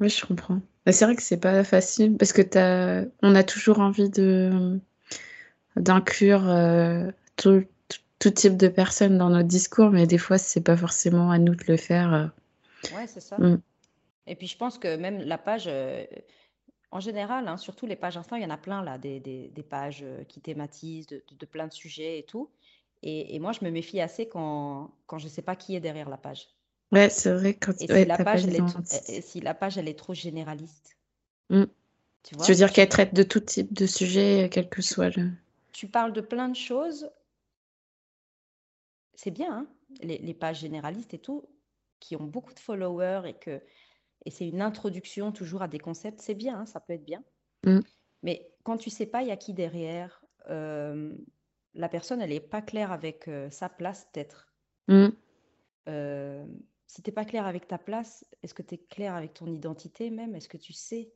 Oui, je comprends. c'est vrai que c'est pas facile parce que as... on a toujours envie de d'inclure euh, tout, tout, type de personnes dans notre discours, mais des fois, c'est pas forcément à nous de le faire. Euh. Ouais, c'est ça. Mm. Et puis, je pense que même la page, euh, en général, hein, surtout les pages Insta, il y en a plein là, des, des, des pages qui thématisent de, de, plein de sujets et tout. Et, et moi, je me méfie assez quand, quand je sais pas qui est derrière la page. Ouais, c'est vrai quand Et si la page, elle est, si la page, elle est trop généraliste, mmh. tu veux dire qu'elle traite de tout type de sujet, quel que soit le tu parles de plein de choses, c'est bien, hein, les, les pages généralistes et tout, qui ont beaucoup de followers et que et c'est une introduction toujours à des concepts, c'est bien, hein, ça peut être bien. Mmh. Mais quand tu sais pas il y a qui derrière, euh, la personne, elle est pas claire avec euh, sa place d'être. Mmh. Euh, si tu n'es pas clair avec ta place, est-ce que tu es clair avec ton identité même? Est-ce que tu sais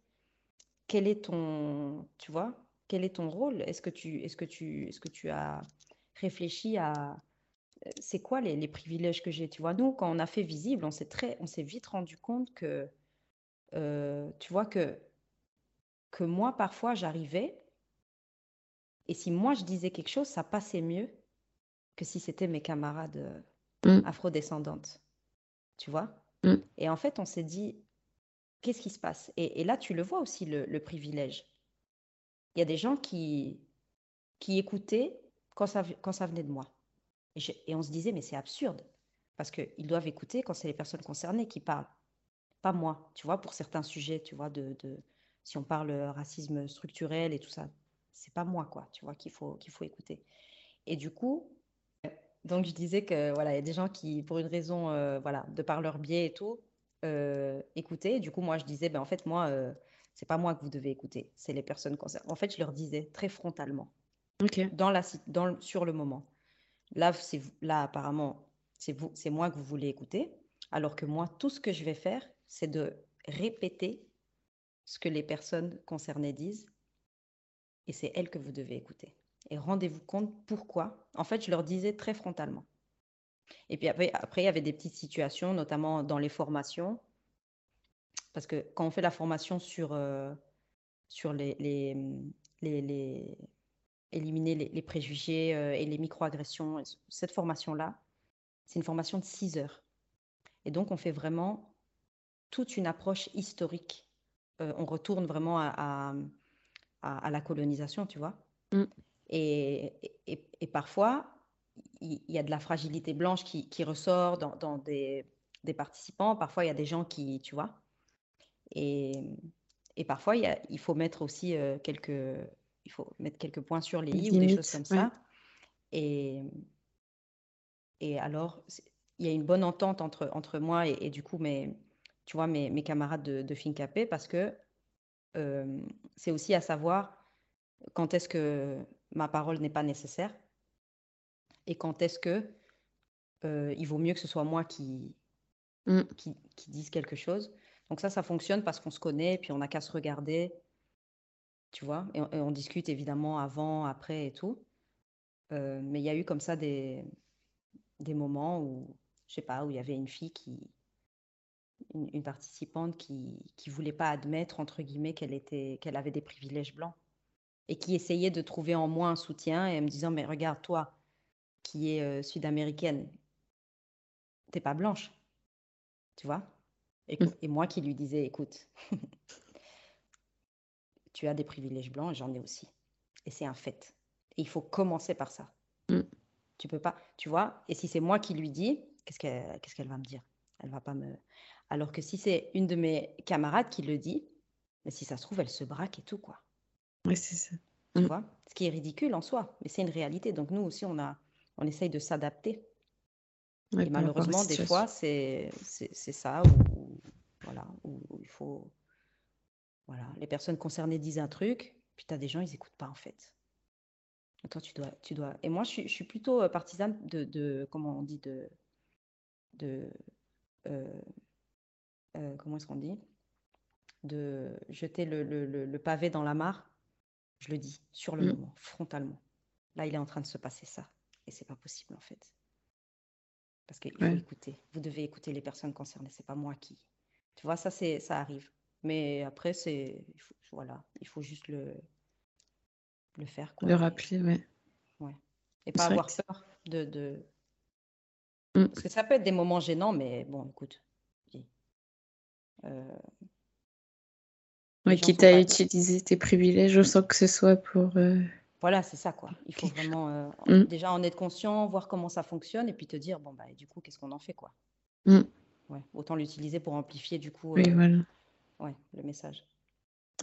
quel est ton, tu vois, quel est ton rôle? Est-ce que tu, est-ce que tu, est-ce que tu as réfléchi à c'est quoi les, les privilèges que j'ai Tu vois, nous, quand on a fait visible, on s'est très, on s'est vite rendu compte que, euh, tu vois que que moi parfois j'arrivais et si moi je disais quelque chose, ça passait mieux que si c'était mes camarades euh, mmh. afrodescendantes tu vois? Mmh. Et en fait, on s'est dit, qu'est-ce qui se passe? Et, là, tu le vois aussi, le, privilège. Il y a des gens qui, qui écoutaient quand ça, quand ça venait de moi. Et, on se disait, mais c'est absurde, parce qu'ils doivent écouter quand c'est les personnes concernées qui parlent, pas moi, tu vois, pour certains sujets, tu vois, de, de si on parle racisme structurel et tout ça, c'est pas moi, quoi, tu vois, qu'il faut, qu'il faut écouter. Et du coup, donc, je disais que voilà, il y a des gens qui, pour une raison, euh, voilà, de par leur biais et tout, euh, écoutaient. Du coup, moi, je disais, ben, en fait, moi, euh, c'est pas moi que vous devez écouter, c'est les personnes concernées. En fait, je leur disais très frontalement, dans la, dans sur le moment. Là, là apparemment, c'est moi que vous voulez écouter, alors que moi, tout ce que je vais faire, c'est de répéter ce que les personnes concernées disent, et c'est elles que vous devez écouter et rendez-vous compte pourquoi. En fait, je leur disais très frontalement. Et puis après, après, il y avait des petites situations, notamment dans les formations. Parce que quand on fait la formation sur, euh, sur les, les, les, éliminer les, préjugés euh, et les microagressions, cette formation-là, c'est une formation de 6 heures. Et donc, on fait vraiment toute une approche historique. Euh, on retourne vraiment à, à, la colonisation, tu vois. Mm. Et, et, parfois, il y, a de la fragilité blanche qui, qui ressort dans, dans des, des, participants. Parfois, il y a des gens qui, tu vois. Et, et parfois, il, y a, il, faut mettre aussi euh, quelques, il faut mettre quelques points sur les i ou des choses comme ça. Et, et alors, il y a une bonne entente entre, entre moi et, du coup, mes, tu vois, mes, mes camarades de, de FinCapé parce que euh, c'est aussi à savoir quand est-ce que ma parole n'est pas nécessaire et quand est-ce que euh, il vaut mieux que ce soit moi qui, mmh. qui, dise quelque chose. Donc ça, ça fonctionne parce qu'on se connaît, puis on n'a qu'à se regarder, tu vois, et on, discute évidemment avant, après et tout. Euh, mais il y a eu comme ça des, des moments où, je sais pas, où il y avait une fille qui, une, participante qui qui voulait pas admettre entre guillemets qu'elle était qu'elle avait des privilèges blancs et qui essayait de trouver en moi un soutien et me disant mais regarde toi qui es euh, sud-américaine t'es pas blanche tu vois? Et, mmh. et moi qui lui disais, écoute, tu as des privilèges blancs, j'en ai aussi. Et c'est un fait. Et il faut commencer par ça. Mmh. Tu peux pas, tu vois. Et si c'est moi qui lui dis, qu'est-ce qu'elle va me dire? Elle va pas me. Alors que si c'est une de mes camarades qui le dit, mais si ça se trouve, elle se braque et tout, quoi. Oui, c'est ça. Tu mmh. vois? Ce qui est ridicule en soi, mais c'est une réalité. Donc nous aussi, on, a, on essaye de s'adapter. et malheureusement, des fois, c'est ça où, voilà, où, il faut. Voilà, les personnes concernées disent un truc, puis tu as des gens, ils n'écoutent pas en fait. Et toi, tu dois, tu dois. Et moi, je suis, je suis plutôt euh, partisane de, de, comment on dit, de, de, euh, euh, comment est-ce qu'on dit, de jeter le, le, le, pavé dans la mare. Je le dis sur le mmh. moment, frontalement. Là, il est en train de se passer ça, et c'est pas possible en fait. Parce qu'il faut écouter. Vous devez écouter les personnes concernées. C'est pas moi qui. Tu vois, ça c'est, ça arrive. Mais après, c'est, voilà, il faut juste le, le faire. Quoi. Le rappeler, ouais. ouais. Et pas avoir peur de. de... Mmh. Parce que ça peut être des moments gênants, mais bon, écoute. Euh... Oui, quitte à utiliser tes privilèges sens que ce soit pour. Euh, voilà, c'est ça, quoi. Il faut vraiment euh, mmh. déjà en être conscient, voir comment ça fonctionne, et puis te dire, bon, bah, du coup, qu'est-ce qu'on en fait, quoi. Ouais, autant l'utiliser pour amplifier, du coup, oui, voilà. Ouais, le message.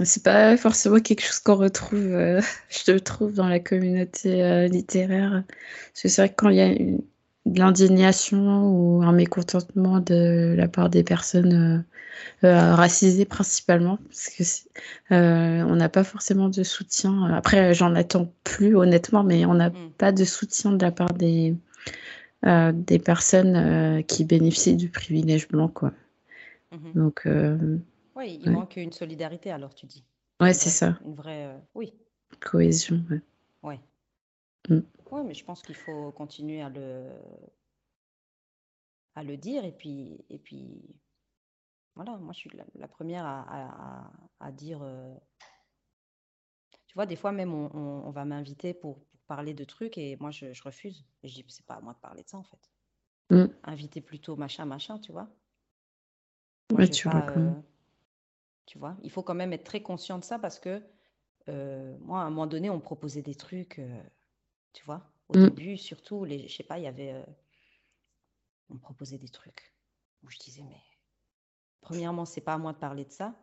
C'est pas forcément quelque chose qu'on retrouve, euh, je trouve, dans la communauté euh, littéraire. Parce que c'est vrai que quand il y a une, de l'indignation ou un mécontentement de la part des personnes euh, racisées principalement, parce que on n'a pas forcément de soutien. Après, j'en attends plus honnêtement, mais on n'a mm. pas de soutien de la part des, des personnes qui bénéficient du privilège blanc, quoi. Mm-hmm. Donc oui, il manque une solidarité, alors tu dis. Ouais, c'est ça. Une vraie. Euh, oui. Cohésion, ouais. Ouais. Mm. Ouais, mais je pense qu'il faut continuer à le à le dire et puis et puis voilà, moi je suis la, première à, à, dire. Euh, tu vois, des fois même on, on, va m'inviter pour, parler de trucs et moi je, je refuse. je dis c'est pas à moi de parler de ça en fait. Mm. Inviter plutôt machin machin, tu vois. ouais, tu vois. Tu vois, il faut quand même être très conscient de ça parce que euh, moi, à un moment donné, on me proposait des trucs, euh, tu vois. Au mmh. début, surtout, les, je sais pas, il y avait. Euh, on me proposait des trucs où je disais, mais premièrement, c'est pas à moi de parler de ça.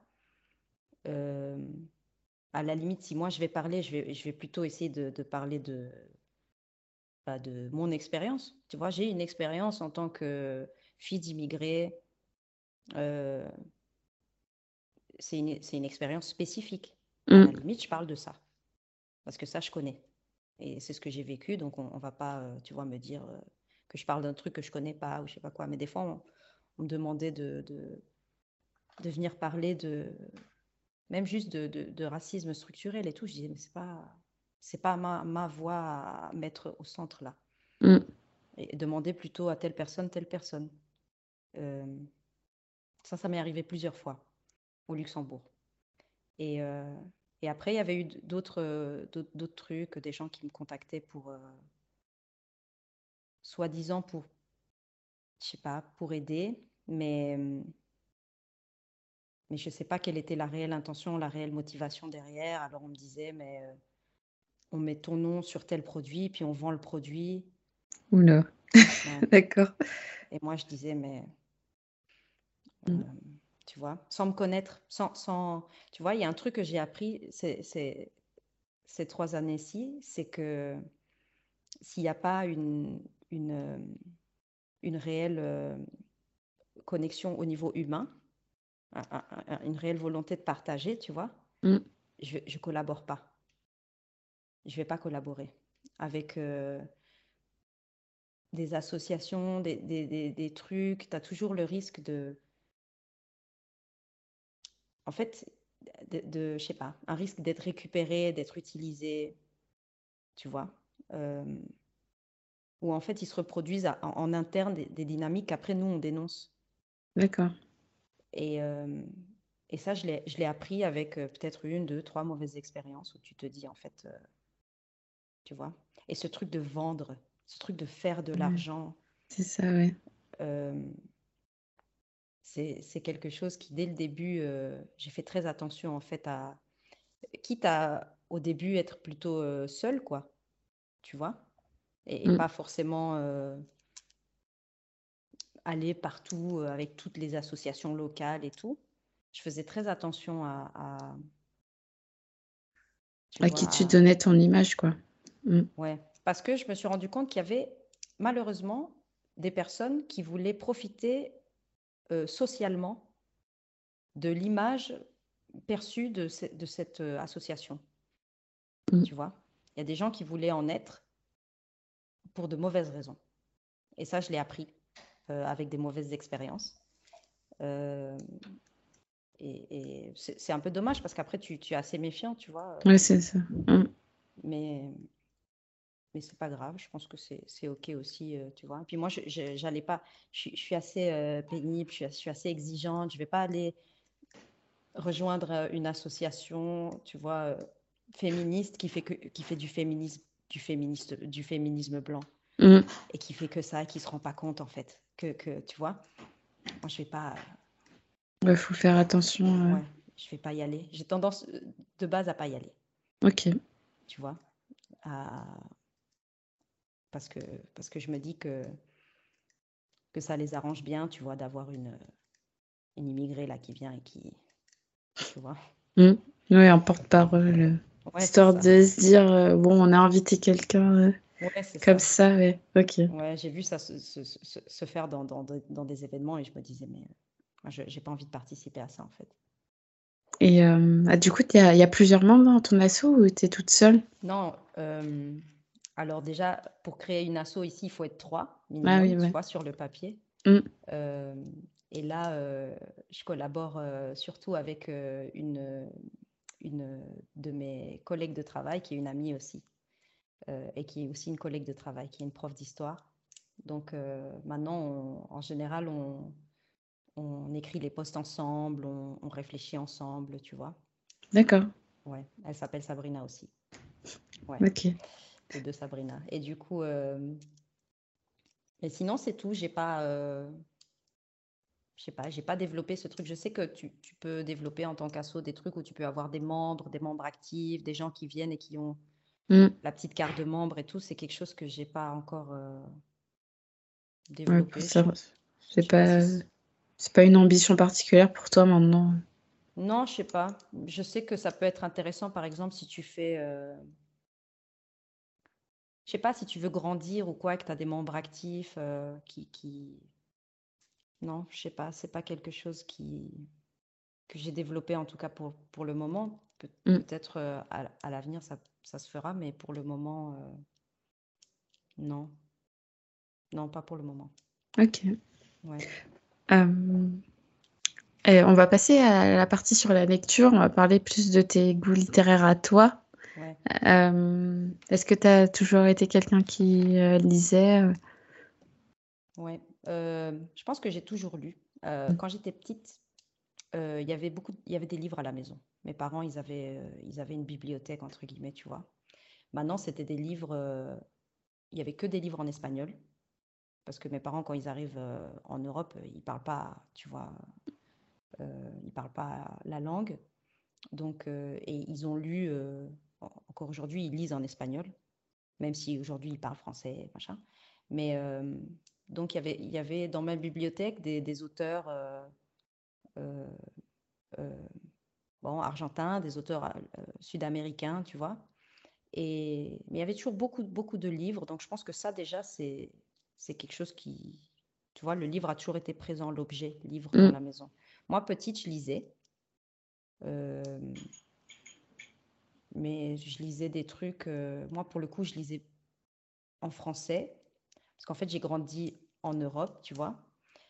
à la limite, si moi je vais parler, je vais, je vais plutôt essayer de, de parler de, bah, de mon expérience. Tu vois, j'ai une expérience en tant que fille d'immigrés c'est une, une, expérience spécifique. À la mm. limite, je parle de ça. Parce que ça, je connais. Et c'est ce que j'ai vécu. Donc, on ne va pas, euh, tu vois, me dire euh, que je parle d'un truc que je connais pas ou je sais pas quoi. Mais des fois, on, me demandait de, de, de, venir parler de, même juste de, de, racisme structurel et tout. Je disais, mais c'est pas, c'est pas ma, ma voix à mettre au centre là. Mm. Et demander plutôt à telle personne, telle personne. Euh, ça, ça m'est arrivé plusieurs fois au Luxembourg. Et, euh, et après, il y avait eu d'autres d'autres trucs, des gens qui me contactaient pour, euh, soi-disant pour, je sais pas, pour aider, mais, mais je ne sais pas quelle était la réelle intention, la réelle motivation derrière. Alors on me disait, mais euh, on met ton nom sur tel produit, puis on vend le produit. Oula, d'accord. Et moi, je disais, mais... Mmh tu vois, sans me connaître, sans, sans... tu vois, il y a un truc que j'ai appris c'est, ces trois années-ci, c'est que s'il n'y a pas une, une, une réelle euh, connexion au niveau humain, une réelle volonté de partager, tu vois, mm. je ne collabore pas. Je ne vais pas collaborer avec euh, des associations, des, des, des, des trucs. Tu as toujours le risque de, en fait, de, je sais pas, un risque d'être récupéré, d'être utilisé, tu vois. Euh, ou en fait, ils se reproduisent en, interne des, dynamiques qu'après, nous, on dénonce. D'accord. Et, euh, et ça, je l'ai appris avec euh, peut-être une, deux, trois mauvaises expériences où tu te dis, en fait, tu vois. Et ce truc de vendre, ce truc de faire de l'argent. C'est ça, oui c'est quelque chose qui, dès le début, euh, j'ai fait très attention en fait à, quitte à au début être plutôt euh, seule, quoi, tu vois, et, Mm. pas forcément euh, aller partout euh, avec toutes les associations locales et tout. Je faisais très attention à, à, À vois, qui tu à- donnais ton image, quoi. Mm. ouais, parce que je me suis rendu compte qu'il y avait malheureusement des personnes qui voulaient profiter euh, socialement de l'image perçue de, ce- de cette euh, association. Mm. Tu vois, il y a des gens qui voulaient en être pour de mauvaises raisons. Et ça, je l'ai appris euh, avec des mauvaises expériences. Et et c'est un peu dommage parce qu'après, tu, tu es assez méfiant, tu vois. Ouais, c'est ça. Mm. Mais, mais c'est pas grave, je pense que c'est OK aussi, euh, tu vois. Et puis moi, je, j'allais pas, je, suis je suis assez euh, pénible, je suis, je suis assez exigeante, je vais pas aller rejoindre euh, une association, tu vois, féministe qui fait, que, qui fait du féminisme, du, féministe, du féminisme blanc Mm. et qui fait que ça, et qui se rend pas compte en fait, que, que tu vois, moi je vais pas, Ouais, faut faire attention. euh. ouais, je vais pas y aller. J'ai tendance de base à pas y aller, Ok. tu vois, à- parce que, parce que je me dis que, que ça les arrange bien, tu vois, d'avoir une, une immigrée là qui vient et qui, tu vois, Mm. Ouais, un porte-parole. euh, ouais, Histoire de se dire, euh, bon, on a invité quelqu'un euh, Ouais, comme ça. ça, ouais. Ok. Ouais, j'ai vu ça se, se- se- se faire dans, dans, dans des événements et je me disais, mais moi, je j'ai pas envie de participer à ça en fait. Et euh, ah, du coup, il y y a plusieurs membres dans ton asso ou tu es toute seule? Non, alors déjà, pour créer une asso ici, il faut être trois Ah minimum, oui, tu ouais. vois, sur le papier. Mm. Euh, et là, euh, je collabore euh, surtout avec une, une de mes collègues de travail qui est une amie aussi et qui est aussi une collègue de travail, qui est une prof d'histoire. Donc maintenant, on- en général, on, on écrit les posts ensemble, on, on réfléchit ensemble, tu vois. D'accord. Ouais, elle s'appelle Sabrina aussi. Ouais, Ok. Deux Sabrina. Et du coup, euh, mais sinon, c'est tout. J'ai pas, euh, je sais pas, j'ai pas développé ce truc. Je sais que tu, tu peux développer en tant qu'asso des trucs où tu peux avoir des membres, des membres actifs, des gens qui viennent et qui ont Mm. la petite carte de membre et tout. C'est quelque chose que j'ai pas encore euh, développé. c'est pas pas, si. c- c'est pas une ambition particulière pour toi maintenant. Non, je sais pas. Je sais que ça peut être intéressant, par exemple, si tu fais, euh, je sais pas, si tu veux grandir ou quoi, que tu as des membres actifs euh, qui, qui... Non, je sais pas. C'est pas quelque chose qui que j'ai développé en tout cas pour, pour le moment. Pe- Mm. peut-être euh, à, à l'avenir ça, ça se fera, mais pour le moment, euh, non. Non, pas pour le moment. Ok. Ouais. Et on va passer à la partie sur la lecture. On va parler plus de tes goûts littéraires à toi. Ouais. Euh, est-ce que tu as toujours été quelqu'un qui euh, lisait? euh? Euh, je pense que j'ai toujours lu. Mm. quand j'étais petite, il y avait beaucoup, il y avait des livres à la maison. Mes parents, ils avaient, ils avaient une bibliothèque, entre guillemets, tu vois. Maintenant, c'était des livres, il y avait que des livres en espagnol. Parce que mes parents, quand ils arrivent en Europe, ils parlent pas, tu vois, euh, ils parlent pas la langue. Donc, euh, et ils ont lu, euh, encore aujourd'hui, ils lisent en espagnol, même si aujourd'hui ils parlent français, machin. Mais euh, donc, il y avait, il y avait dans ma bibliothèque des, des auteurs euh, euh, bon, argentins, des auteurs sud-américains, tu vois. Et, mais il y avait toujours beaucoup, beaucoup de livres. Donc, je pense que ça, déjà, c'est, c'est quelque chose qui, tu vois, le livre a toujours été présent, l'objet, livre dans Mm. la maison. Moi, petite, je lisais. euh, mais je lisais des trucs. euh, moi, pour le coup, je lisais en français. Parce qu'en fait, j'ai grandi en Europe, tu vois.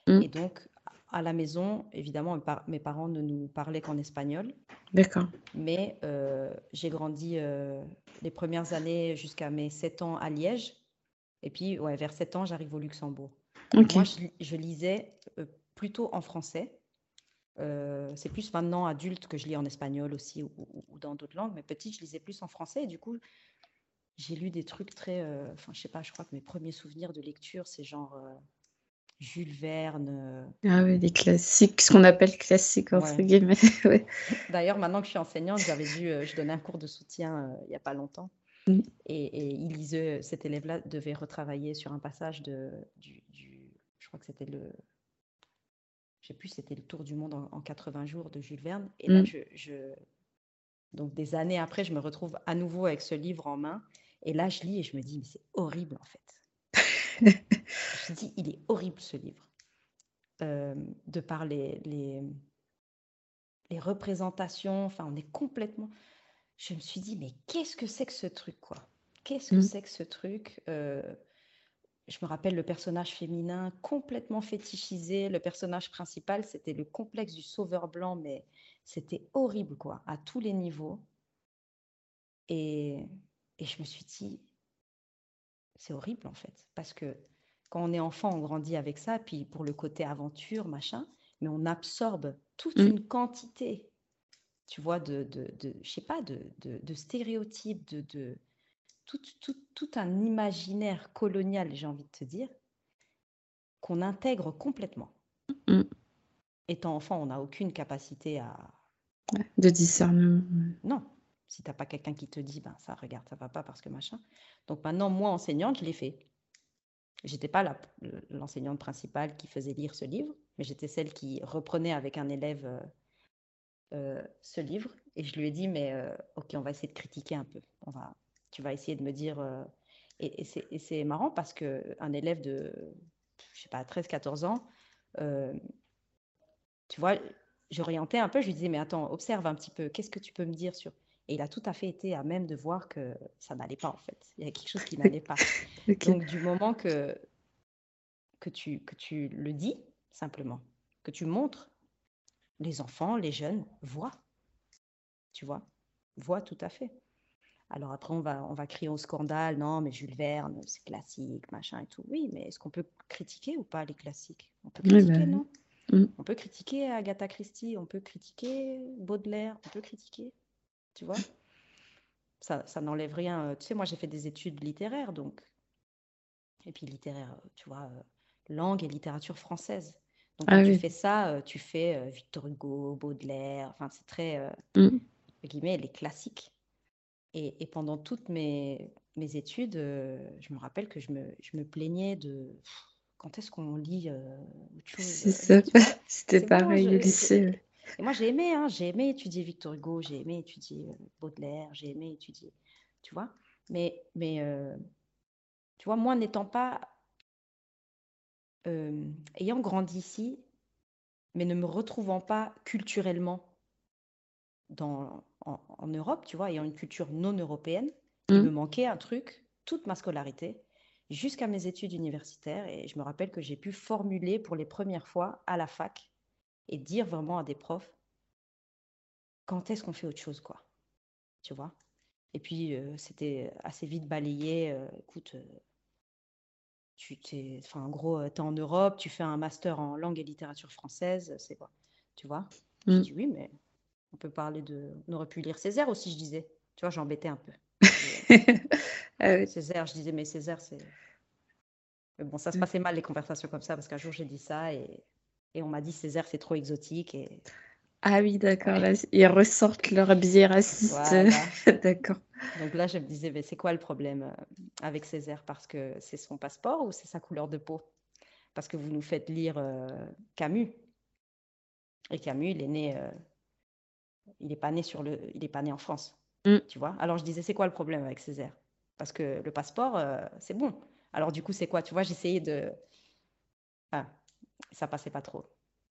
Mm. Et donc, à la maison, évidemment, mes, par- mes parents ne nous parlaient qu'en espagnol. D'accord. Mais euh, j'ai grandi euh, les premières années jusqu'à mes 7 ans à Liège. Et puis, ouais, vers 7 ans, j'arrive au Luxembourg. Moi, je, li- je lisais plutôt en français. Euh, c'est plus maintenant adulte que je lis en espagnol aussi ou, ou- ou dans d'autres langues. Mais petite, je lisais plus en français. Et du coup, j'ai lu des trucs très. euh, Enfin, je sais pas, je crois que mes premiers souvenirs de lecture, c'est genre euh, Jules Verne. Ah oui, des classiques, ce qu'on appelle classiques, entre guillemets. D'ailleurs, maintenant que je suis enseignante, j'avais vu, je donnais un cours de soutien il n'y a pas longtemps. Mm. Et, il lisait, cet élève-là devait retravailler sur un passage de, du, je crois que c'était le, je sais plus, c'était le Tour du monde en, 80 jours de Jules Verne. Et là, mm. je, donc des années après, je me retrouve à nouveau avec ce livre en main. Et là, je lis et je me dis, mais c'est horrible en fait. je me dis, il est horrible ce livre. Euh, de par les, les, les représentations, enfin, on est complètement je me suis dit, mais qu'est-ce que c'est que ce truc, quoi? Qu'est-ce que mmh. c'est que ce truc? Euh, Je me rappelle le personnage féminin complètement fétichisé. Le personnage principal, c'était le complexe du sauveur blanc, mais c'était horrible, quoi, à tous les niveaux. Et, et je me suis dit, c'est horrible, en fait, parce que quand on est enfant, on grandit avec ça, puis pour le côté aventure, machin, mais on absorbe toute mmh. une quantité tu vois, de, de, de je sais pas, de, de, de stéréotypes, de, de tout, tout, tout, un imaginaire colonial, j'ai envie de te dire, qu'on intègre complètement. Mmh. Étant enfant, on n'a aucune capacité à... De discernement. Non. Si tu n'as pas quelqu'un qui te dit, ben ça, regarde, ça va pas parce que machin. Donc maintenant, moi, enseignante, je l'ai fait. J'étais pas l'enseignante principale qui faisait lire ce livre, mais j'étais celle qui reprenait avec un élève euh, euh, ce livre et je lui ai dit, mais euh, ok, on va essayer de critiquer un peu. On va, tu vas essayer de me dire. Euh, et, et c'est marrant parce qu'un élève de, je sais pas, 13-14 ans, tu vois, j'orientais un peu, je lui disais, mais attends, observe un petit peu, qu'est-ce que tu peux me dire sur. Et il a tout à fait été à même de voir que ça n'allait pas en fait. Il y a quelque chose qui n'allait pas. Donc du moment que, que, tu, que tu le dis simplement, que tu montres les enfants, les jeunes voient. Tu vois Voient tout à fait. Alors après, on va, on va crier au scandale, non, mais Jules Verne, c'est classique, machin et tout. Oui, mais est-ce qu'on peut critiquer ou pas les classiques? On peut critiquer, bah non mm. On peut critiquer Agatha Christie, on peut critiquer Baudelaire, on peut critiquer, tu vois? Ça, ça n'enlève rien. Tu sais, moi, j'ai fait des études littéraires, donc. Et puis littéraire, tu vois, euh, langue et littérature française. Donc, ah quand tu fais ça, euh, tu fais euh, Victor Hugo, Baudelaire, enfin, c'est très, euh, mmh. guillemets, les classiques. Et, et, pendant toutes mes, mes études, je me rappelle que je me, je me plaignais de quand est-ce qu'on lit autre chose. C'est ça, c'était pareil au lycée. Et moi, j'ai aimé, hein, j'ai aimé étudier Victor Hugo, j'ai aimé étudier Baudelaire, j'ai aimé étudier, tu vois? Mais, mais tu vois, moi, n'étant pas euh, ayant grandi ici, mais ne me retrouvant pas culturellement dans, en, Europe, tu vois, ayant une culture non européenne, il mmh. me manquait un truc toute ma scolarité jusqu'à mes études universitaires. Et je me rappelle que j'ai pu formuler pour les premières fois à la fac et dire vraiment à des profs quand est-ce qu'on fait autre chose, quoi? Tu vois? Et puis, euh, c'était assez vite balayé. Euh, écoute, tu t'es, enfin, en gros, euh, tu es en Europe, tu fais un master en langue et littérature française, c'est quoi? Tu vois? Je dis oui, mais on peut parler de. On aurait pu lire Césaire aussi, je disais. Tu vois, j'embêtais un peu. Ah Césaire, je disais, mais Césaire, c'est. Mais bon, ça se mm. passait mal les conversations comme ça, parce qu'un jour j'ai dit ça et, et on m'a dit Césaire, c'est trop exotique. Et ah oui, d'accord. ils ressortent leur biais raciste. d'accord. Donc là, je me disais, mais c'est quoi le problème euh, avec Césaire? Parce que c'est son passeport ou c'est sa couleur de peau? Parce que vous nous faites lire euh, Camus. Et Camus, il est né, euh, il n'est pas né sur le, il est pas né en France. Mm. Tu vois Alors je disais, c'est quoi le problème avec Césaire? Parce que le passeport, c'est bon. Alors du coup, c'est quoi? Tu vois, j'essayais de, ah, ça passait pas trop.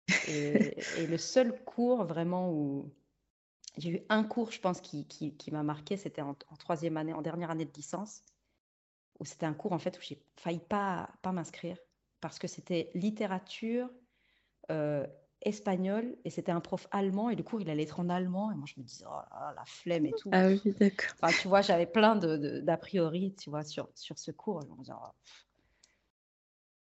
Et, le seul cours vraiment où j'ai eu un cours, je pense, qui, qui, m'a marqué, c'était en, troisième année, en dernière année de licence, où c'était un cours en fait où j'ai failli pas, pas m'inscrire parce que c'était littérature euh, espagnole et c'était un prof allemand et le cours il allait être en allemand et moi je me disais oh la flemme et tout. Ah oui, d'accord. Enfin, tu vois, j'avais plein d'a priori, tu vois, sur, sur ce cours. Je me disais, oh,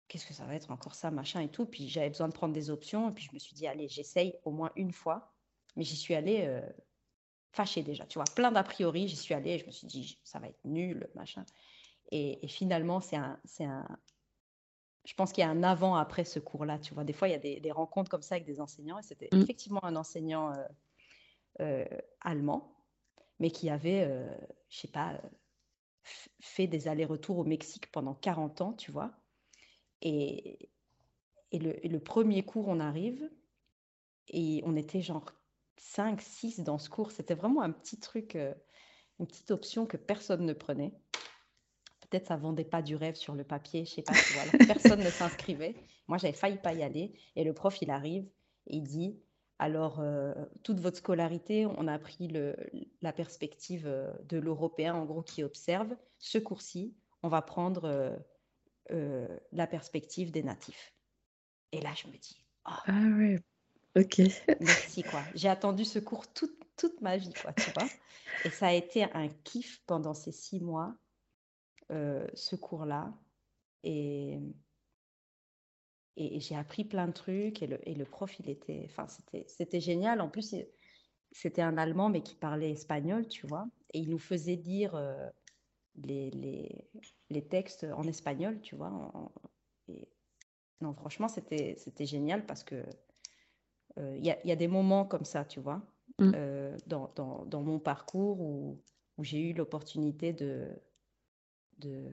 qu'est-ce que ça va être encore ça, machin et tout. Puis j'avais besoin de prendre des options. Et puis je me suis dit, allez, j'essaye au moins une fois. Mais j'y suis allée euh, fâchée déjà. Tu vois, plein d'a priori. J'y suis allée et je me suis dit, ça va être nul, machin. Et, finalement, c'est un, c'est un, je pense qu'il y a un avant-après ce cours-là. Tu vois, des fois, il y a des, rencontres comme ça avec des enseignants. Et c'était Mm. effectivement un enseignant euh, euh, allemand, mais qui avait, euh, je sais pas, fait des allers-retours au Mexique pendant 40 ans, tu vois. Et, et le, et le premier cours, on arrive et on était genre 5, 6 dans ce cours. C'était vraiment un petit truc, euh, une petite option que personne ne prenait. Peut-être ça vendait pas du rêve sur le papier, je sais pas, tu vois. Alors, personne ne s'inscrivait. Moi, j'avais failli pas y aller. Et le prof, il arrive et il dit, alors, euh, toute votre scolarité, on a pris le, la perspective euh, de l'Européen, en gros, qui observe. Ce cours-ci, on va prendre euh, euh, la perspective des natifs. Et là, je me dis, oh, Ah ouais, ok. merci, quoi. J'ai attendu ce cours toute, toute ma vie, quoi, tu vois. Et ça a été un kiff pendant ces six mois, euh, ce cours-là. Et, et j'ai appris plein de trucs. Et le, et le prof, il était, enfin, c'était, c'était génial. En plus, c'était un Allemand, mais qui parlait espagnol, tu vois. Et il nous faisait dire euh, les, les, les textes en espagnol, tu vois. en- et non, franchement, c'était, c'était génial parce que euh, il y y a des moments comme ça, tu vois, Mm. euh, dans, dans, dans mon parcours où, où j'ai eu l'opportunité de, de...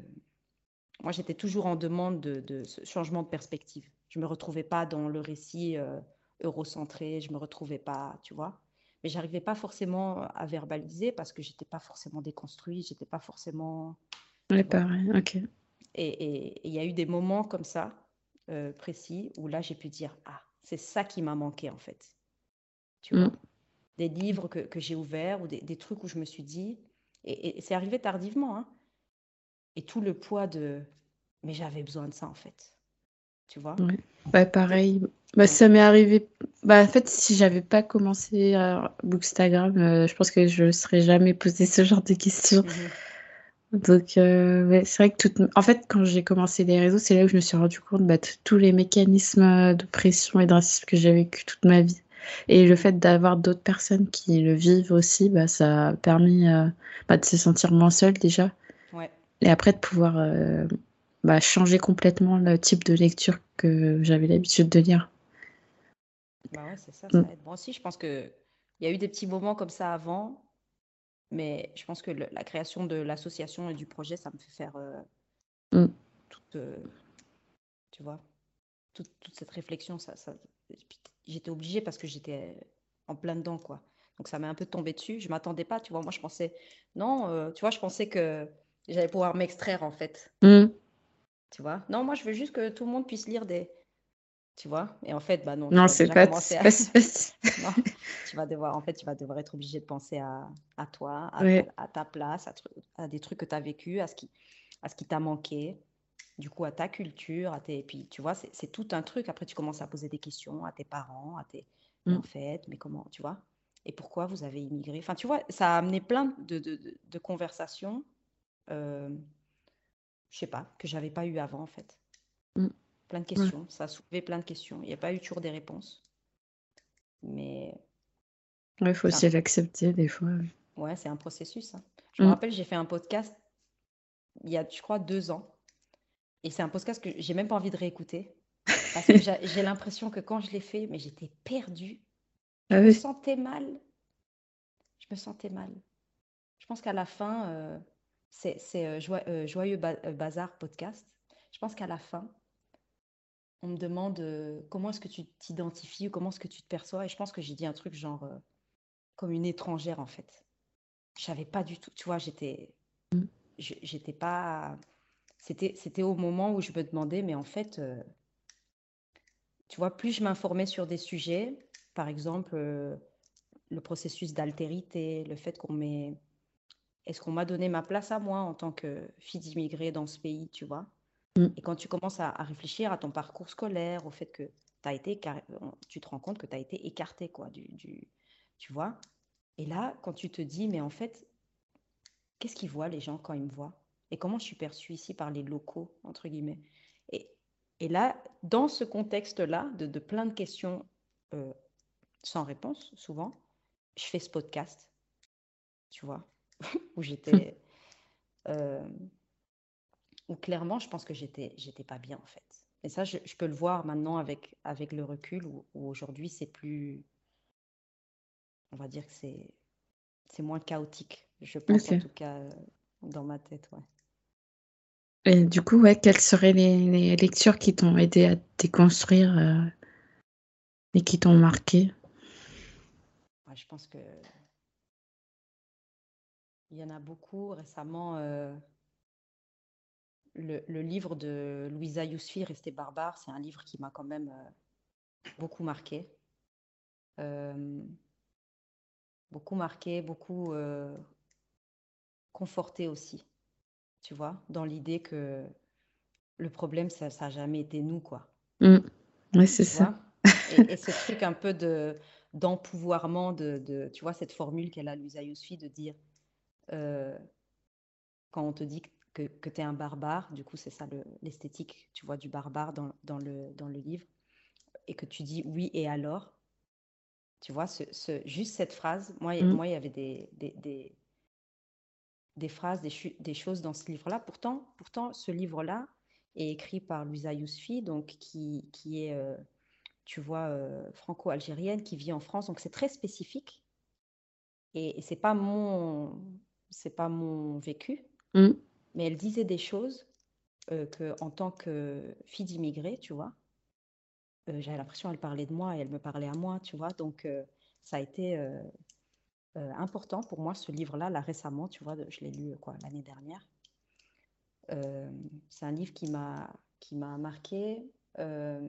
Moi, j'étais toujours en demande de, de ce changement de perspective. Je ne me retrouvais pas dans le récit euh, eurocentré, je ne me retrouvais pas, tu vois. Mais j'arrivais pas forcément à verbaliser parce que j'étais pas forcément déconstruite, j'étais pas forcément, Ouais, pareil, ok. Et il y a eu des moments comme ça, euh, précis, où là, j'ai pu dire, ah, c'est ça qui m'a manqué en fait, tu Mm. vois. Des livres que, que j'ai ouverts ou des, des trucs où je me suis dit, et, et- et c'est arrivé tardivement, hein, et tout le poids de, mais j'avais besoin de ça en fait, tu vois? Ouais, Des- pareil. Bah, ça m'est arrivé. Bah, en fait, si j'avais pas commencé à Bookstagram, euh, je pense que je ne serais jamais posé ce genre de questions. Mhm. Donc, euh, ouais, c'est vrai que toute... en fait, quand j'ai commencé les réseaux, c'est là où je me suis rendu compte bah, de tous les mécanismes de pression et de racisme que j'ai vécu toute ma vie. Et le fait d'avoir d'autres personnes qui le vivent aussi, bah, ça a permis euh, bah, de se sentir moins seul déjà. Et après, de pouvoir euh, bah, changer complètement le type de lecture que j'avais l'habitude de lire. Bah ouais, c'est ça, Mm. ça aide. Moi aussi, je pense que il y a eu des petits moments comme ça avant, mais je pense que le- la création de l'association et du projet, ça me fait faire euh, Mm. toute, euh, tu vois, toute, toute cette réflexion. Ça, j'étais obligée parce que j'étais en plein dedans, quoi. Donc ça m'est un peu tombé dessus. Je m'attendais pas, tu vois. Moi, je pensais, non, euh, tu vois, je pensais que j'allais pouvoir m'extraire, en fait, Mm. tu vois? Non, moi, je veux juste que tout le monde puisse lire des, tu vois? Et en fait, bah non, tu Non, vas c'est pas, commencer c'est à... pas si facile. Non, tu vas devoir, en fait, tu vas devoir être obligé de penser à, à toi, à, Ouais. à- à ta place, à, des trucs que tu as vécu, à ce qui, à ce qui t'a manqué, du coup, à ta culture, à tes, et puis, tu vois, c'est tout un truc. Après, tu commences à poser des questions à tes parents, à tes, mais Mm. en fait, mais comment, tu vois, et pourquoi vous avez immigré? Enfin, tu vois, ça a amené plein de, de, de- de conversations, euh, je sais pas, que j'avais pas eu avant, en fait. Mm. Plein de questions, ça a soulevé plein de questions. Il n'y a pas eu toujours des réponses, mais Ouais, faut un aussi l'accepter des fois. ouais. Ouais, c'est un processus. hein. Je me Mm. rappelle, j'ai fait un podcast il y a, je crois, deux ans. Et c'est un podcast que j'ai même pas envie de réécouter. Parce que j'ai j'ai l'impression que quand je l'ai fait, mais j'étais perdue. Je Ah me oui. sentais mal. Je me sentais mal. Je pense qu'à la fin, euh, c'est euh, euh, Joyeux Ba- euh, Bazar podcast. Je pense qu'à la fin, on me demande euh, comment est-ce que tu t'identifies ou comment est-ce que tu te perçois? Et je pense que j'ai dit un truc genre comme une étrangère en fait. Je savais pas du tout. Tu vois, j'étais Mm. je- j'étais pas. C'était, au moment où je me demandais, mais en fait, tu vois, plus je m'informais sur des sujets, par exemple, le processus d'altérité, le fait qu'on m'ait. Est-ce qu'on m'a donné ma place à moi en tant que fille d'immigré dans ce pays, tu vois? Mm. Et quand tu commences à, à réfléchir à ton parcours scolaire, au fait que t'as été, écar- tu te rends compte que tu as été écarté, quoi, du, du, tu vois? Et là, quand tu te dis, mais en fait, qu'est-ce qu'ils voient les gens quand ils me voient? Et comment je suis perçue ici par les locaux, entre guillemets? Et, et là, dans ce contexte-là, de, de plein de questions euh, sans réponse, souvent, je fais ce podcast, tu vois, où j'étais, euh, où clairement, je pense que j'étais, j'étais pas bien, en fait. et ça, je, peux le voir maintenant avec, avec le recul, où, aujourd'hui, c'est plus. On va dire que c'est, c'est moins chaotique. Je pense en tout cas euh, dans ma tête. Ouais. Et du coup, ouais, quelles seraient les, lectures qui t'ont aidé à déconstruire euh, et qui t'ont marqué? Je pense que il y en a beaucoup récemment. Euh, le, livre de Louisa Yousfi, Rester barbare, c'est un livre qui m'a quand même euh, beaucoup marqué. beaucoup marqué, beaucoup conforté aussi tu vois, dans l'idée que le problème, ça n'a jamais été nous, quoi. Mmh. Oui, c'est ça. et, ce truc un peu de d'empouvoirment, de, de, tu vois, cette formule qu'elle a, Luisa Yousfi, de dire, euh, quand on te dit que, que tu es un barbare, du coup, c'est ça l'esthétique, tu vois, du barbare dans, dans, le, dans le livre, et que tu dis oui et alors, tu vois, ce, ce, juste cette phrase, moi, mmh. moi il y avait des, des, des phrases, des, choses dans ce livre-là. Pourtant, pourtant, ce livre-là est écrit par Louisa Yousfi, donc qui, qui est, euh, tu vois, euh, franco-algérienne, qui vit en France. Donc c'est très spécifique. Et, et c'est pas mon, c'est pas mon vécu. Mm. Mais elle disait des choses euh, que, en tant que fille d'immigré, tu vois, j'avais l'impression qu'elle parlait de moi et elle me parlait à moi, tu vois. Donc ça a été euh, important pour moi, ce livre-là, là récemment, tu vois, je l'ai lu quoi l'année dernière. Euh, c'est un livre qui m'a qui m'a marqué. Euh,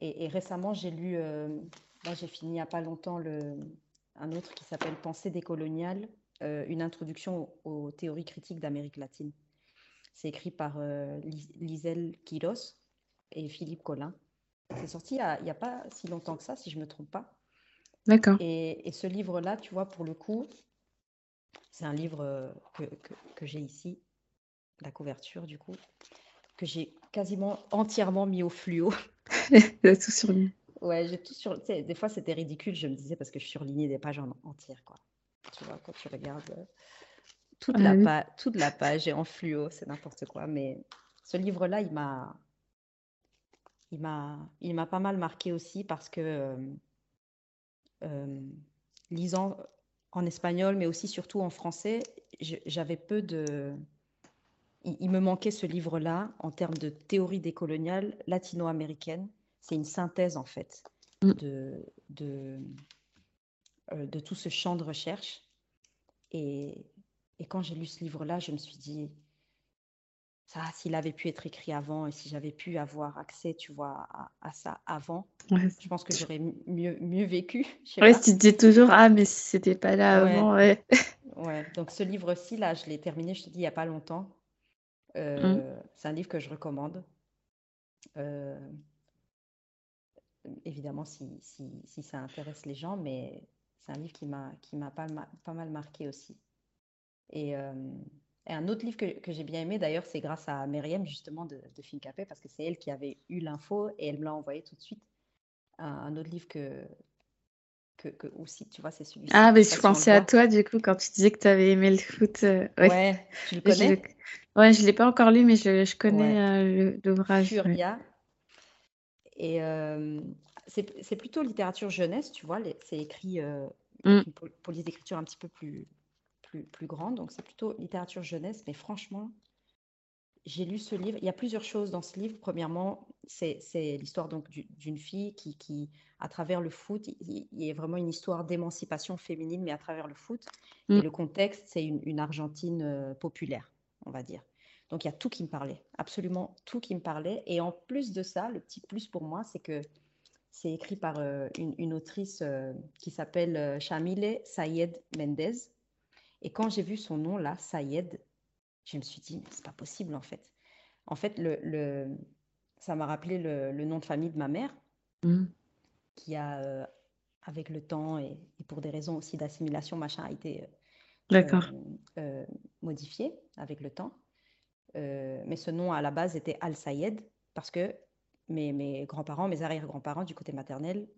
et, récemment, j'ai lu, là j'ai fini il n'y a pas longtemps le, un autre qui s'appelle Pensée décoloniale, une introduction aux, théories critiques d'Amérique latine. C'est écrit par Liselle Quiros et Philippe Collin. C'est sorti il n'y a, a, pas si longtemps que ça, si je ne me trompe pas. D'accord. Et, ce livre-là, tu vois, pour le coup, c'est un livre euh, que, que, j'ai ici, la couverture du coup, que j'ai quasiment entièrement mis au fluo. as tout surligné. Ouais, j'ai tout sur. Des fois, c'était ridicule, je me disais, parce que je surlignais des pages en entière, quoi. Tu vois, quand tu regardes euh, toute, ah la, toute la page est en fluo, c'est n'importe quoi. Mais ce livre-là, il m'a. Il m'a, il m'a pas mal marqué aussi parce que euh, euh, lisant en espagnol, mais aussi surtout en français, j'avais peu de... Il, me manquait ce livre-là en termes de théorie décoloniale latino-américaine. C'est une synthèse, en fait, mm. de, de, euh, de tout ce champ de recherche. Et, et quand j'ai lu ce livre-là, je me suis dit, ça, s'il avait pu être écrit avant et si j'avais pu avoir accès, tu vois, à, ça avant, je pense que j'aurais mieux, mieux vécu. Ouais, tu te dis toujours, ah, mais si c'était pas là avant, ouais. ouais. donc ce livre-ci, là, je l'ai terminé, je te dis, il n'y a pas longtemps. Euh, mmh. C'est un livre que je recommande. Euh, évidemment, si, si, si, ça intéresse les gens, mais c'est un livre qui m'a pas, pas mal marqué aussi. Et. Euh, et un autre livre que, que j'ai bien aimé, d'ailleurs, c'est grâce à Myriam, justement, de, de Fincapé, parce que c'est elle qui avait eu l'info et elle me l'a envoyé tout de suite. Un, autre livre que, que, que, aussi, tu vois, c'est celui-ci. Ah, mais je pensais à toi, du coup, quand tu disais que tu avais aimé le foot. Euh, ouais. tu le connais? je, Ouais, je ne l'ai pas encore lu, mais je, je connais euh, l'ouvrage. Furia. Et euh, c'est plutôt littérature jeunesse, tu vois. C'est écrit mm. pour, pour les écritures un petit peu plus plus, grande, donc c'est plutôt littérature jeunesse, mais franchement, j'ai lu ce livre. Il y a plusieurs choses dans ce livre. Premièrement, c'est l'histoire donc d'une fille qui, qui, à travers le foot, il, y a vraiment une histoire d'émancipation féminine, mais à travers le foot. Et mm. le contexte, c'est une, Argentine euh, populaire, on va dire. Donc il y a tout qui me parlait, absolument tout qui me parlait. Et en plus de ça, le petit plus pour moi, c'est que c'est écrit par euh, une, autrice euh, qui s'appelle Chamile Sayed Mendez. Et quand j'ai vu son nom là, Sayed, je me suis dit, mais c'est pas possible en fait. En fait, le, le ça m'a rappelé le, le, nom de famille de ma mère, mmh. qui a, euh, avec le temps et, pour des raisons aussi d'assimilation, machin, a été euh, euh, modifié avec le temps. mais ce nom à la base était Al-Sayed parce que mes, mes grands-parents, mes arrière-grands-parents du côté maternel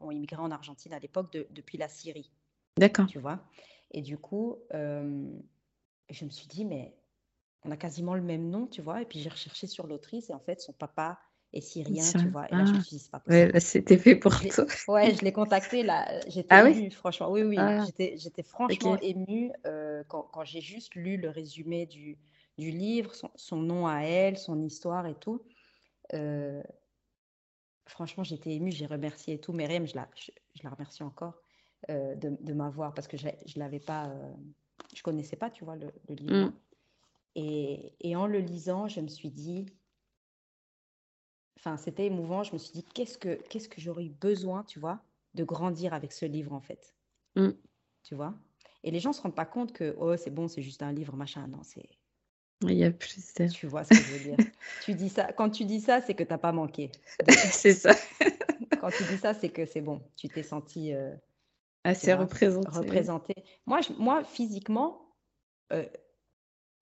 ont immigré en Argentine à l'époque depuis la Syrie. D'accord. Tu vois et du coup, euh, je me suis dit, mais on a quasiment le même nom, tu vois. Et puis j'ai recherché sur l'autrice et en fait, son papa est syrien, tu vois. Et là, je me Ah, suis dit, c'est pas ouais, possible. là, c'était fait pour Je toi. ouais, je l'ai contacté là. J'étais Ah oui? émue, franchement. Oui, oui, Ah, j'étais, franchement ok. émue euh, quand, quand j'ai juste lu le résumé du, du livre, son, son nom à elle, son histoire et tout. Euh, franchement, j'étais émue, j'ai remercié et tout. Myriam, je la, je, je la remercie encore euh, de, de m'avoir parce que je ne l'avais pas, euh, je connaissais pas, tu vois, le, le livre. Mm. Et, et en le lisant, je me suis dit, enfin, c'était émouvant. Je me suis dit, qu'est-ce que, qu'est-ce que j'aurais eu besoin, tu vois, de grandir avec ce livre, en fait. Mm. Tu vois? Et les gens se rendent pas compte que, oh, c'est bon, c'est juste un livre, machin. Non, c'est, Il y a plus de... tu vois ce que je veux dire. Tu dis ça, quand tu dis ça, c'est que t'as pas manqué. C'est ça. quand tu dis ça, c'est que c'est bon. Tu t'es senti, euh, tu Assez représenté. représenté. Moi, je- moi, physiquement, euh,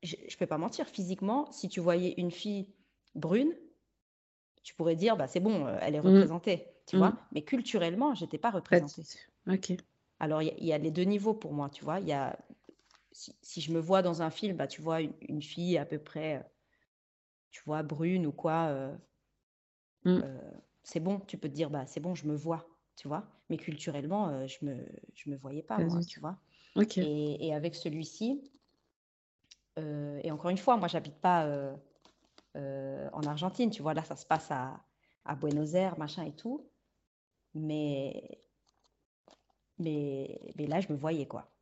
je, je peux pas mentir, physiquement, si tu voyais une fille brune, tu pourrais dire, bah, c'est bon, euh, elle est Mm. représentée, tu Mm. vois. Mais culturellement, j'étais pas Pas représentée. Ok. Alors, il y, y a les deux niveaux pour moi, tu vois. Il y a, si, si je me vois dans un film, bah, tu vois une, une fille à peu près, euh, tu vois, brune ou quoi, euh, Mm. euh, c'est bon, tu peux te dire, bah, c'est bon, je me vois, tu vois. Mais culturellement, euh, je me, je me voyais pas, Pas moi, tu vois. Et, et avec celui-ci, et encore une fois, moi, j'habite pas en Argentine, tu vois. Là, ça se passe à, à Buenos Aires, machin et tout. Mais, mais, mais là, je me voyais, quoi.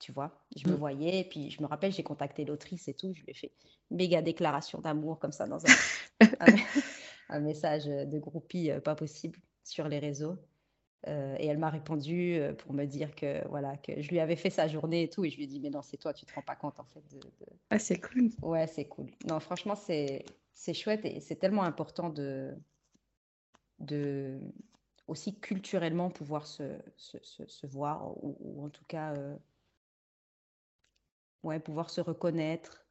Tu vois, je me Mm. voyais, et puis je me rappelle, j'ai contacté l'autrice et tout, je lui ai fait une méga déclaration d'amour comme ça dans un, un, un message de groupie euh, pas possible sur les réseaux. Euh, et elle m'a répondu euh, pour me dire que voilà que je lui avais fait sa journée et tout, et je lui ai dit mais non c'est toi, tu te rends pas compte en fait de, de- Ah, c'est cool. Ouais, c'est cool. Non, franchement c'est c'est chouette et c'est tellement important de de aussi culturellement pouvoir se, se, se- se voir ou, ou en tout cas euh, ouais pouvoir se reconnaître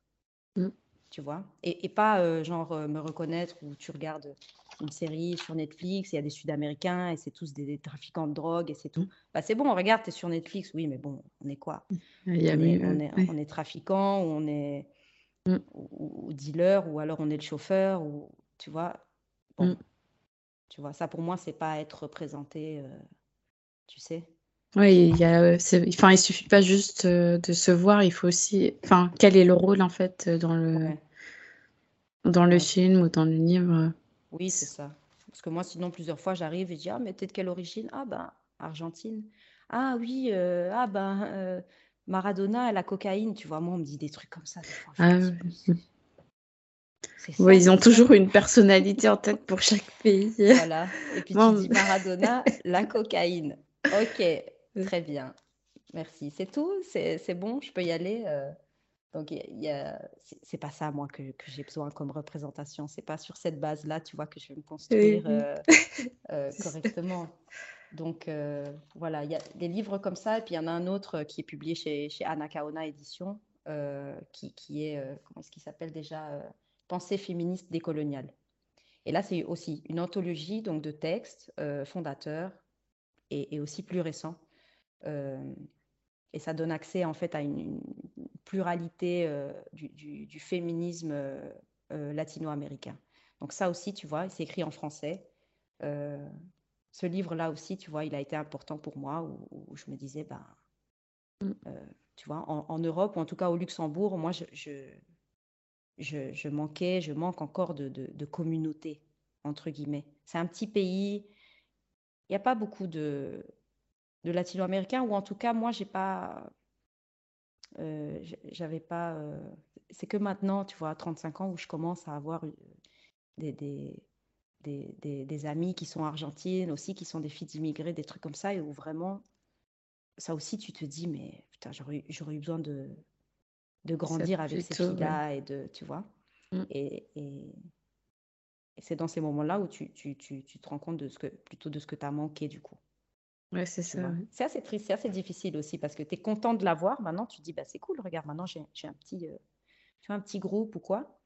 Mm. tu vois? Et, et pas euh, genre euh, me reconnaître où tu regardes une série sur Netflix, il y a des Sud-Américains et c'est tous des, des trafiquants de drogue et c'est tout. Mm. Bah c'est bon, regarde, tu es sur Netflix, oui, mais bon, on est quoi? A On est, mieux. on est, ouais. on est trafiquant ou on est Mm. ou, ou dealer ou alors on est le chauffeur ou tu vois? Bon, Mm. tu vois, ça pour moi, c'est pas être représenté, euh, tu sais? Oui, il y a, enfin, il suffit pas juste euh, de se voir, il faut aussi, enfin, quel est le rôle en fait euh, dans le Ouais, dans le ouais. film ou dans le livre? Oui, c'est ça. Parce que moi, sinon, plusieurs fois, j'arrive et je dis, ah, mais t'es de quelle origine? Ah, ben, Argentine. Ah, oui, euh, ah, ben, euh, Maradona, la cocaïne. Tu vois, moi, on me dit des trucs comme ça, Ah, ouais. ça, ils ont toujours une personnalité en tête pour chaque pays. Voilà. Et puis, tu dis Maradona, la cocaïne. Ok, très bien. Merci. C'est tout? C'est, bon? Je peux y aller? euh, Donc, y a, c'est pas ça, moi, que, que j'ai besoin comme représentation. C'est pas sur cette base-là, tu vois, que je vais me construire euh, euh, correctement. Donc, euh, voilà, il y a des livres comme ça. Et puis, il y en a un autre qui est publié chez, chez Anakaona Édition, qui, qui est, comment est-ce qu'il s'appelle déjà? Pensée féministe décoloniale. Et là, c'est aussi une anthologie donc, de textes fondateurs et, et aussi plus récents. Euh, et ça donne accès en fait à une, une pluralité euh, du, du- du féminisme euh, latino-américain. Donc ça aussi, tu vois, c'est écrit en français. Ce livre-là aussi, tu vois, il a été important pour moi, où, où je me disais, ben, Mm. tu vois, en, en Europe, ou en tout cas au Luxembourg, moi, je, je, je, je manquais, je manque encore de, de, de communauté, entre guillemets. C'est un petit pays, il n'y a pas beaucoup de, de latino-américains, ou en tout cas, moi, j'ai pas, euh, j'avais pas, euh, c'est que maintenant, tu vois, à 35 ans, où je commence à avoir euh, des, des, des, des, des amis qui sont argentines aussi, qui sont des filles d'immigrés, des trucs comme ça, et où vraiment, ça aussi, tu te dis, mais putain, j'aurais, eu- j'aurais eu besoin de, de Ça grandir avec ces ouais. filles-là, et de, tu vois. Mm. Et, et, et c'est dans ces moments-là où tu, tu, tu, tu te rends compte de ce que, plutôt de ce que tu as manqué, du coup. Ouais, c'est ça. ouais. C'est assez triste, c'est assez difficile aussi parce que tu es content de l'avoir. Maintenant, tu te dis, bah, c'est cool, regarde, maintenant j'ai j'ai un petit, euh, un petit groupe ou quoi.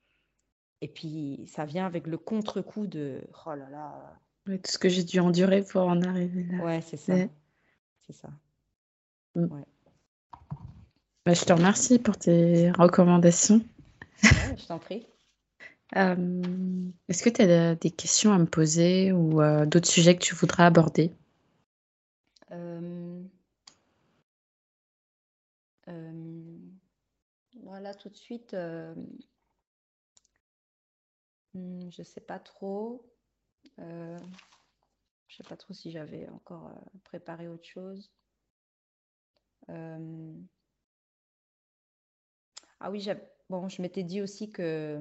Et puis, ça vient avec le contre-coup de, oh là là, Ouais, tout ce que j'ai dû endurer pour en arriver là. ouais, c'est ça, c'est ça. Mm. Bah, je te remercie pour tes recommandations. je t'en prie. est-ce que tu as des questions à me poser ou d'autres sujets que tu voudrais aborder? Voilà, tout de suite, hmm, je sais pas trop. Je sais pas trop si j'avais encore préparé autre chose. Ah oui, bon, je m'étais dit aussi que,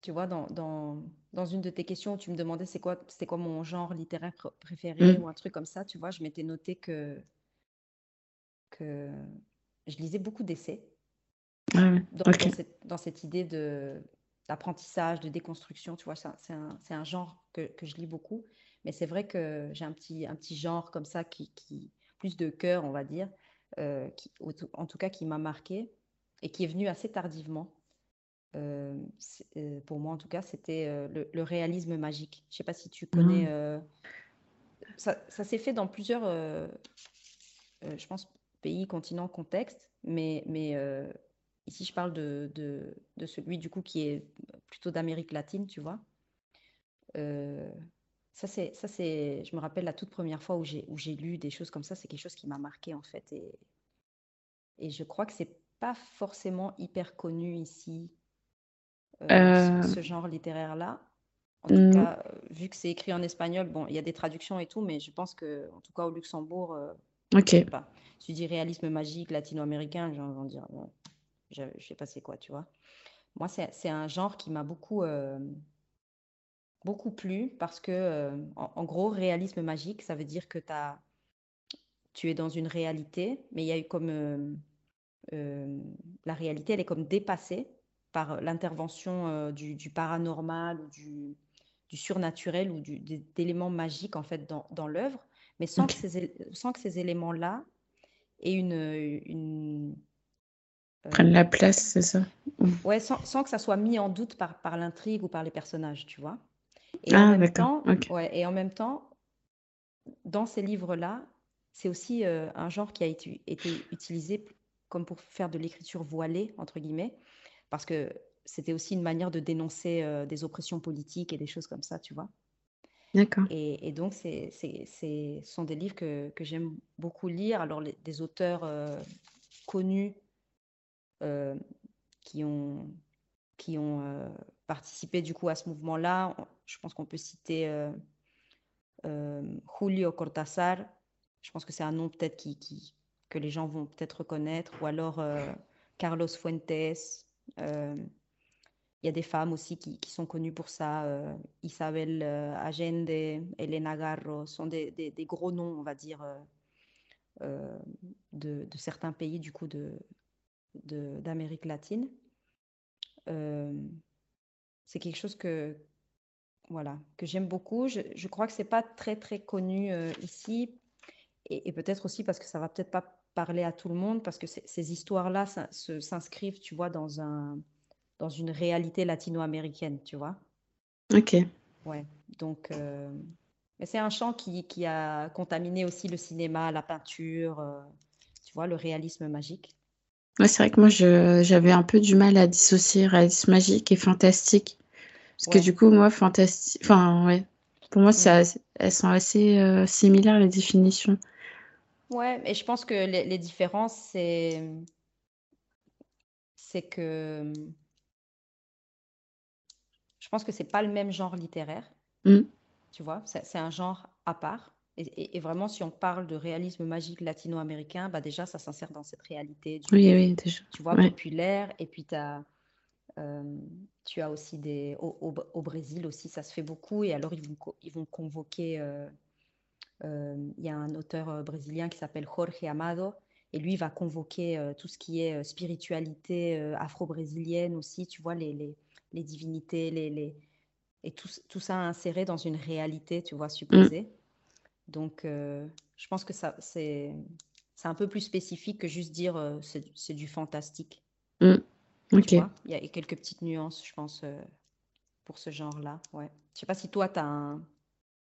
tu vois, dans, dans, dans une de tes questions, tu me demandais c'est quoi, c'était quoi mon genre littéraire préféré mmh. ou un truc comme ça, tu vois, je m'étais noté que, que je lisais beaucoup d'essais ah dans, cette, idée de d'apprentissage, de déconstruction, tu vois, c'est un, un, genre que, que, je lis beaucoup, mais c'est vrai que j'ai un petit, un petit genre comme ça qui, qui plus de cœur, on va dire, euh, qui, en tout cas qui m'a marqué et qui est venu assez tardivement. Euh, euh, pour moi, en tout cas, c'était le, réalisme magique. Je ne sais pas si tu connais. Ah. ça, ça s'est fait dans plusieurs, je pense, pays, continents, contextes, mais, mais ici, je parle de, de, de, celui du coup qui est plutôt d'Amérique latine, tu vois. Ça, c'est, ça, c'est, je me rappelle la toute première fois où j'ai, où j'ai lu des choses comme ça, c'est quelque chose qui m'a marqué en fait. Et, et je crois que c'est pas forcément hyper connu ici, euh, euh. ce, genre littéraire-là. En tout cas, euh, vu que c'est écrit en espagnol, bon, il y a des traductions et tout, mais je pense que, en tout cas, au Luxembourg, ok. Je sais pas. Tu dis réalisme magique latino-américain, j'ai envie de dire, je, je sais pas c'est quoi, tu vois. Moi, c'est, un genre qui m'a beaucoup beaucoup plu parce que, euh, en, gros, réalisme magique, ça veut dire que as, tu es dans une réalité, mais il y a eu comme. Euh, euh, la réalité, elle est comme dépassée par l'intervention du, paranormal ou du, surnaturel ou d'éléments magiques en fait dans l'œuvre, mais sans, que ces, sans que ces éléments-là aient une, une prennent la place, c'est ça Ouais, sans, sans, que ça soit mis en doute par, par l'intrigue ou par les personnages, tu vois. Et en ah, même temps, ouais, et en même temps, dans ces livres-là, c'est aussi euh, un genre qui a été, été, utilisé comme pour faire de l'écriture voilée, entre guillemets, parce que c'était aussi une manière de dénoncer euh, des oppressions politiques et des choses comme ça, tu vois. Et, donc, c'est, ce sont des livres que, j'aime beaucoup lire. Alors, des auteurs euh, connus qui ont, qui ont participé du coup à ce mouvement-là, je pense qu'on peut citer euh, euh, Julio Cortázar. Je pense que c'est un nom peut-être qui, qui, que les gens vont peut-être reconnaître. Ou alors euh, Carlos Fuentes. Il y a des femmes aussi qui, qui sont connues pour ça. Isabel Allende, Elena Garro sont des, des, gros noms, on va dire, de, de, certains pays du coup de, d'Amérique latine. c'est quelque chose que, voilà, que j'aime beaucoup. Je, je, crois que c'est pas très très connu euh, ici, et, peut-être aussi parce que ça va peut-être pas parler à tout le monde, parce que ces histoires-là s'inscrivent, tu vois, dans un dans une réalité latino-américaine, tu vois. Ok. Ouais. Donc, euh, mais c'est un champ qui, qui, a contaminé aussi le cinéma, la peinture, euh, tu vois, le réalisme magique. Ouais, c'est vrai que moi, j'avais un peu du mal à dissocier réalisme magique et fantastique. Parce que du coup, moi, fantastique. Enfin, ouais. Pour moi, ça, elles sont assez euh, similaires, les définitions. Ouais, et je pense que les, différences, c'est. C'est que. Je pense que c'est pas le même genre littéraire. Mmh. Tu vois, c'est un genre à part. Et, et, vraiment, si on parle de réalisme magique latino-américain, bah déjà, ça s'insère dans cette réalité du, oui, oui, déjà. tu vois, populaire. Et puis, tu as, euh, tu as aussi des. Au, au, Brésil aussi, ça se fait beaucoup. Et alors, ils vont, ils vont convoquer. Euh, euh, il y a un auteur brésilien qui s'appelle Jorge Amado. Et lui, va convoquer tout ce qui est spiritualité afro-brésilienne aussi, tu vois, les, les, les divinités, les, les, et tout, tout, ça inséré dans une réalité, tu vois, supposée. Mm. Donc, je pense que ça, c'est un peu plus spécifique que juste dire c'est du fantastique. Mm. Ok. il y a quelques petites nuances, je pense, euh, pour ce genre-là. Ouais. Je sais pas si toi, tu as un,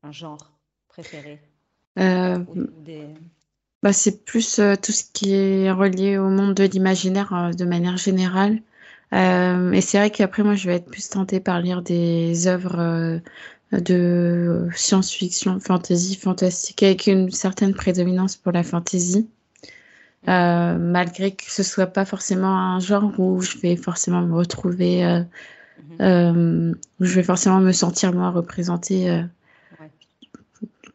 un, genre préféré. Euh, Bah, c'est plus, tout ce qui est relié au monde de l'imaginaire, de manière générale. Hem et c'est vrai qu'après moi, je vais être plus tentée par lire des œuvres, heu, de science-fiction, fantasy, fantastique, avec une certaine prédominance pour la fantasy. Heu, malgré que ce soit pas forcément un genre où je vais forcément me retrouver, heu, mmh où je vais forcément me sentir moi représentée,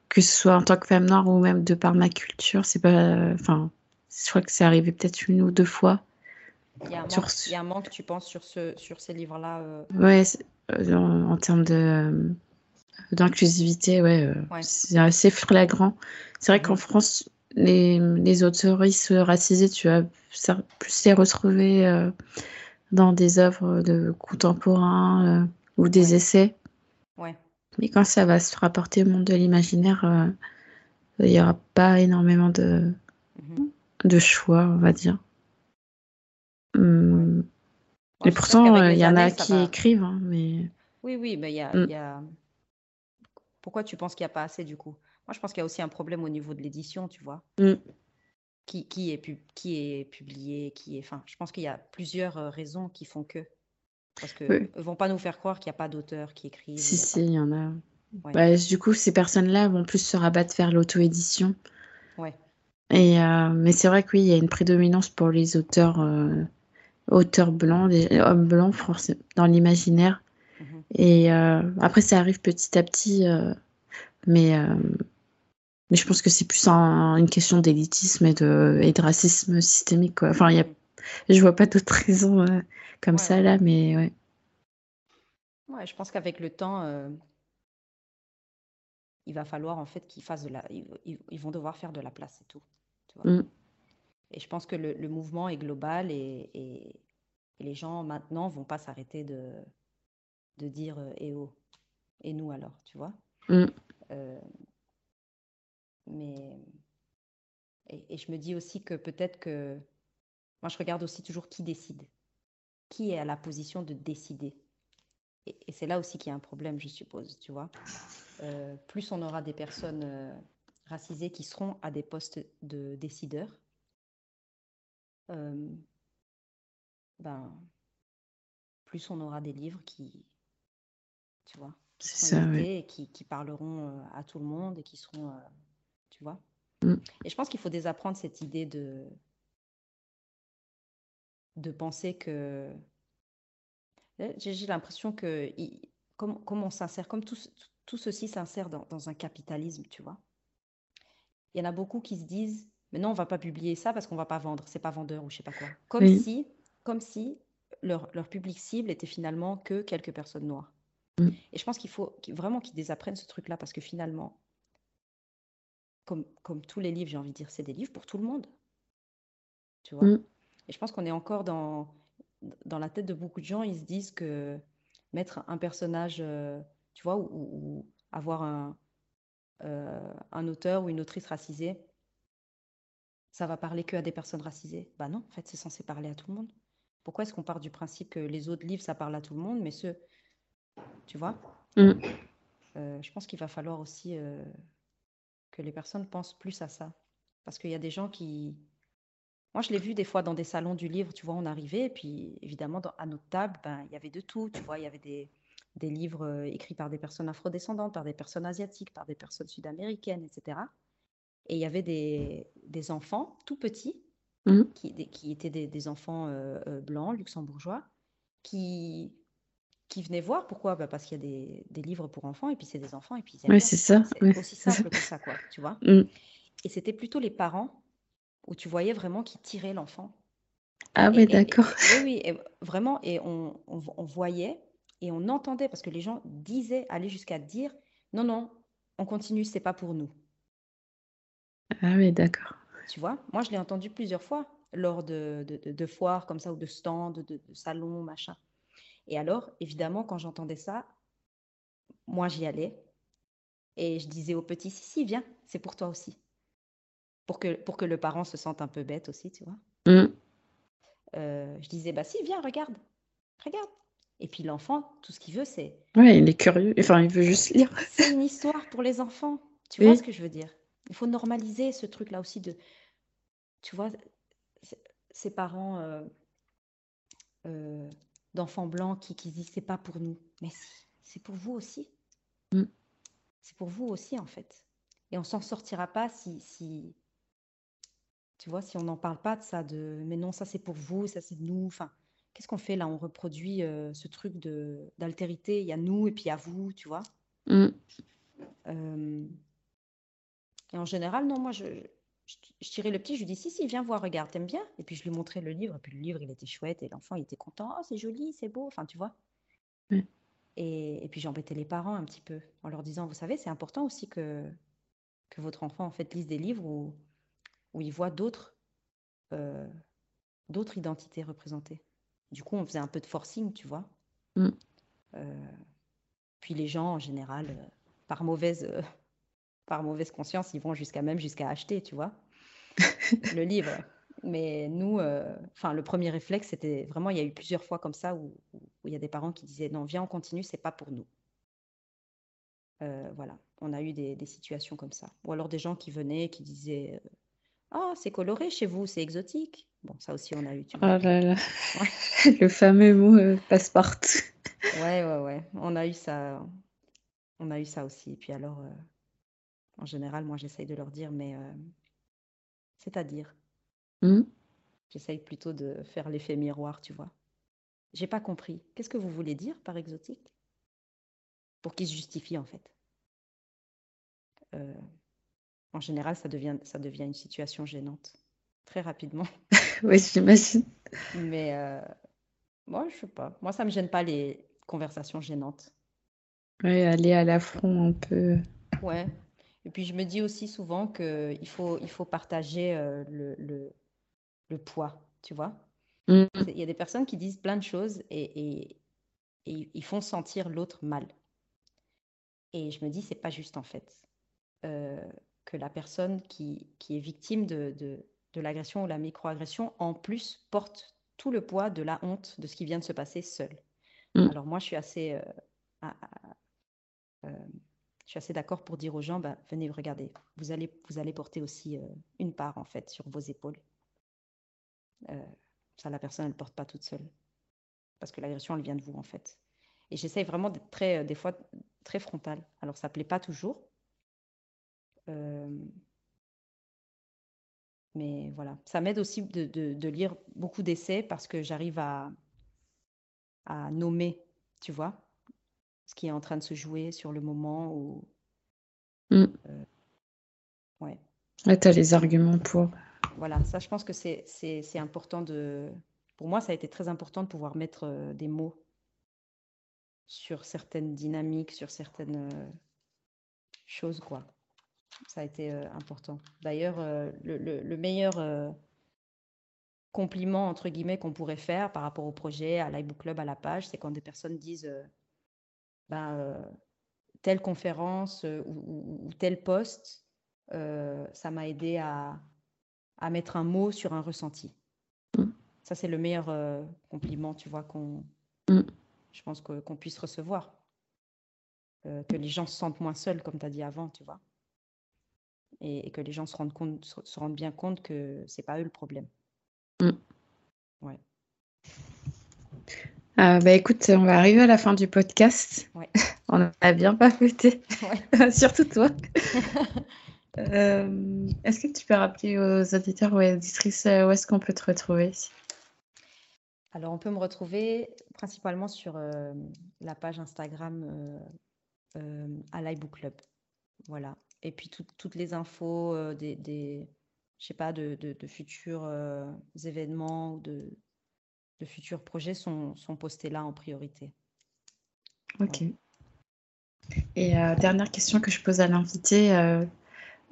que ce soit en tant que femme noire ou même de par ma culture, c'est pas, enfin, je crois que c'est arrivé peut-être une ou deux fois. Il y a un manque, il y a un manque tu penses, sur ce sur ces livres-là, euh? Ouais, euh, en termes de, d'inclusivité, ouais, Ouais. c'est assez flagrant. C'est vrai mmh qu'en France, les les autoristes racisés, tu vas plus les retrouver, euh, dans des œuvres de contemporains, ou des essais. Ouais. Mais quand ça va se rapporter au monde de l'imaginaire, euh, il n'y aura pas énormément de, mmh de choix, on va dire. Hum. Et pourtant, euh, il y en a qui écrivent, hein, mais... Oui, oui, mais il y a, mmh. y a... Pourquoi tu penses qu'il n'y a pas assez, du coup? Moi, je pense qu'il y a aussi un problème au niveau de l'édition, tu vois. Mmh. Qui, qui, est qui est publié, qui est... Enfin, je pense qu'il y a plusieurs euh, raisons qui font que... Parce qu'ils ne vont pas nous faire croire qu'il n'y a pas d'auteur qui écrit. Si, si, il y en a. Bah, du coup, ces personnes-là vont plus se rabattre vers l'auto-édition. Ouais. Et, euh, mais c'est vrai qu'il y a une prédominance pour les auteurs, euh, auteurs blancs, des hommes blancs français, dans l'imaginaire. Mhm. Et euh, après, ça arrive petit à petit. mais, mais je pense que c'est plus une question d'élitisme et de, et de racisme systémique. Quoi. Enfin, y a, je vois pas d'autres raisons comme ça là, mais ouais. Ouais, je pense qu'avec le temps, euh, il va falloir en fait qu'ils fassent de la, ils, vont devoir faire de la place, c'est tout. Mmh. Et je pense que le, mouvement est global et, et, les gens maintenant vont pas s'arrêter de, de dire euh, eh oh, et nous alors, tu vois? Mmh. Euh, mais et, et, je me dis aussi que peut-être que moi je regarde aussi toujours qui décide qui est à la position de décider? Et, c'est là aussi qu'il y a un problème, je suppose, tu vois? Euh, plus on aura des personnes euh, racisées qui seront à des postes de décideurs, ben, plus on aura des livres qui, tu vois, qui seront et qui, qui, parleront à tout le monde et qui seront, tu vois. Mm. Et je pense qu'il faut désapprendre cette idée de de penser que. J'ai l'impression que. Comme, on s'insère, comme tout, tout ceci s'insère dans, dans, un capitalisme, tu vois. Il y en a beaucoup qui se disent Mais non, on va pas publier ça parce qu'on va pas vendre, c'est pas vendeur ou je sais pas quoi. Comme si, comme si leur, leur, public cible était finalement que quelques personnes noires. Mm. Et je pense qu'il faut vraiment qu'ils désapprennent ce truc-là parce que finalement, comme, comme tous les livres, j'ai envie de dire, c'est des livres pour tout le monde. Tu vois? Mm. Et je pense qu'on est encore dans, dans la tête de beaucoup de gens, ils se disent que mettre un personnage, euh, tu vois, ou, avoir un, euh, un auteur ou une autrice racisée, ça va parler que à des personnes racisées. Bah non, en fait, c'est censé parler à tout le monde. Pourquoi est-ce qu'on part du principe que les autres livres, ça parle à tout le monde, mais ceux, tu vois? Mm. euh, Je pense qu'il va falloir aussi que les personnes pensent plus à ça. Parce qu'il y a des gens qui, moi, je l'ai vu des fois dans des salons du livre, tu vois, on arrivait, et puis évidemment, à notre table, ben, il y avait de tout, tu vois, il y avait des, des livres euh, écrits par des personnes afrodescendantes, par des personnes asiatiques, par des personnes sud-américaines, etc. Et il y avait des, des enfants tout petits, mmh. qui, qui, étaient des, des enfants euh, euh, blancs, luxembourgeois, qui, qui venaient voir. Pourquoi? Bah Parce qu'il y a des, des, livres pour enfants, et puis c'est des enfants, et puis Oui, c'est ça. C'est aussi simple que ça, quoi, tu vois. Mmh. Et c'était plutôt les parents où tu voyais vraiment qu'il tirait l'enfant. Ah oui, d'accord. oui, oui, vraiment, et on, on, voyait et on entendait, parce que les gens disaient, allaient jusqu'à dire, non, non, on continue, c'est pas pour nous. Ah oui, d'accord. Tu vois, moi je l'ai entendu plusieurs fois lors de, de, de, foires comme ça, ou de stands, de, de salons, machin. Et alors, évidemment, quand j'entendais ça, moi j'y allais et je disais au petit, si, si, viens, c'est pour toi aussi pour que, pour que le parent se sente un peu bête aussi, tu vois. Mm. Euh, je disais, bah si, viens, regarde, regarde. Et puis l'enfant, tout ce qu'il veut, c'est... Ouais, il est curieux, enfin, il veut juste lire. C'est une histoire pour les enfants, tu vois ce que je veux dire? Il faut normaliser ce truc-là aussi de, tu vois, ces parents euh, euh, d'enfants blancs qui, qui disent c'est pas pour nous. Mais si, c'est pour vous aussi. Mm. C'est pour vous aussi, en fait. Et on s'en sortira pas si, si, tu vois, si on n'en parle pas de ça, de mais non, ça c'est pour vous, ça c'est nous. Enfin, qu'est-ce qu'on fait là? On reproduit euh, ce truc de d'altérité. Il y a nous et puis il y a vous, tu vois? Mm. Et en général, non, moi je, je, tirais le petit, je lui dis si, si, viens voir, regarde, t'aimes bien? Et puis je lui montrais le livre, et puis le livre, il était chouette, et l'enfant, il était content, oh, c'est joli, c'est beau, enfin, tu vois. Et, et, puis j'embêtais les parents un petit peu en leur disant, vous savez, c'est important aussi que, que votre enfant, en fait, lise des livres où, où il voit d'autres euh, d'autres identités représentées. Du coup, on faisait un peu de forcing, tu vois. Mm. Euh, puis les gens, en général, euh, par mauvaise par mauvaise conscience, ils vont jusqu'à même jusqu'à acheter, tu vois, le livre. Mais nous, euh, enfin, le premier réflexe, c'était vraiment, il y a eu plusieurs fois comme ça où, il y a des parents qui disaient non, viens, on continue, c'est pas pour nous. Euh, voilà, on a eu des, situations comme ça. Ou alors des gens qui venaient, qui disaient oh, c'est coloré chez vous, c'est exotique. Bon, ça aussi, on a eu. Tu vois. Oh là là. le fameux mot passe-partout. ouais, ouais, ouais. On a eu ça. On a eu ça aussi. Et puis alors, en général, moi, j'essaye de leur dire, mais euh, c'est-à-dire. Mmh. J'essaye plutôt de faire l'effet miroir, tu vois. J'ai pas compris. Qu'est-ce que vous voulez dire par exotique? Pour qu'ils se justifient, en fait. Euh, en général, ça devient, ça devient une situation gênante. Très rapidement. oui, j'imagine. Mais euh, moi, je sais pas. Moi, ça me gêne pas les conversations gênantes. Oui, aller à l'affront un peu. Ouais, et puis je me dis aussi souvent qu'il faut, il faut partager euh, le, le, le, poids, tu vois. Mm. Il y a des personnes qui disent plein de choses et, et, ils font sentir l'autre mal. Et je me dis, c'est pas juste en fait. Euh, que la personne qui, qui est victime de, de, de l'agression ou la microagression, en plus, porte tout le poids de la honte de ce qui vient de se passer seul. Mm. Alors moi, je suis assez... Euh, je suis assez d'accord pour dire aux gens, bah, venez regarder, vous allez, vous allez porter aussi euh, une part en fait sur vos épaules. Euh, ça, la personne, elle ne porte pas toute seule. Parce que l'agression, elle vient de vous en fait. Et j'essaye vraiment d'être très, euh, des fois, très frontale. Alors, ça ne plaît pas toujours. Mais voilà, ça m'aide aussi de, lire beaucoup d'essais parce que j'arrive à nommer, tu vois, ce qui est en train de se jouer sur le moment. Ou... Mm. Euh, ouais. tu as les arguments pour. Voilà, ça, je pense que c'est important de. Pour moi, ça a été très important de pouvoir mettre euh, des mots sur certaines dynamiques, sur certaines euh, choses, quoi. Ça a été important. D'ailleurs, le, le, meilleur compliment, entre guillemets, qu'on pourrait faire par rapport au projet, à l'iBook Club, à la page, c'est quand des personnes disent ben, euh, telle conférence euh, ou, tel poste, euh, ça m'a aidé à, à, mettre un mot sur un ressenti. Mm. Ça, c'est le meilleur compliment, tu vois, qu'on, mm. je pense qu'on puisse recevoir. que les gens se sentent moins seuls, comme tu as dit avant, tu vois. Et, que les gens se rendent, compte, se, rendent bien compte que c'est pas eux le problème. Mm. Ouais. Euh, bah, écoute, on va arriver à la fin du podcast. on a bien papoté, surtout toi. Euh, est-ce que tu peux rappeler aux auditeurs ou aux auditrices euh, où est-ce qu'on peut te retrouver? Alors, on peut me retrouver principalement sur la page Instagram à l'iBook Club. Voilà. Et puis toutes les infos des, des je sais pas, de, de futurs événements ou de, de futurs projets sont, sont postés là en priorité. Ok. Et euh, dernière question que je pose à l'invité, euh,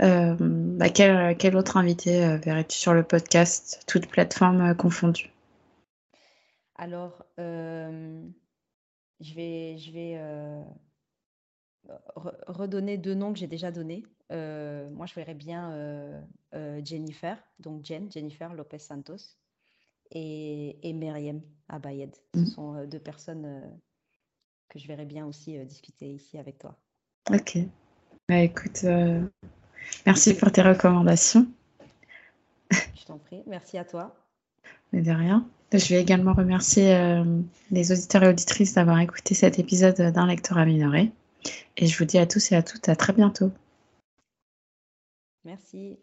euh, bah, quel, quel, autre invité verrais-tu sur le podcast, toutes plateformes confondues Alors, je vais, je vais redonner deux noms que j'ai déjà donnés. moi, je verrais bien Jennifer, donc Jen, Jennifer Lopez Santos et, et Myriam Abayed. Ce mmh. sont euh, deux personnes euh, que je verrais bien aussi euh, discuter ici avec toi. Ok. Bah, écoute, Merci pour tes recommandations. Je t'en prie. Merci à toi. Mais de rien. Je vais également remercier euh, les auditeurs et auditrices d'avoir écouté cet épisode d'un lecteur minoré. Et je vous dis à tous et à toutes à très bientôt. Merci.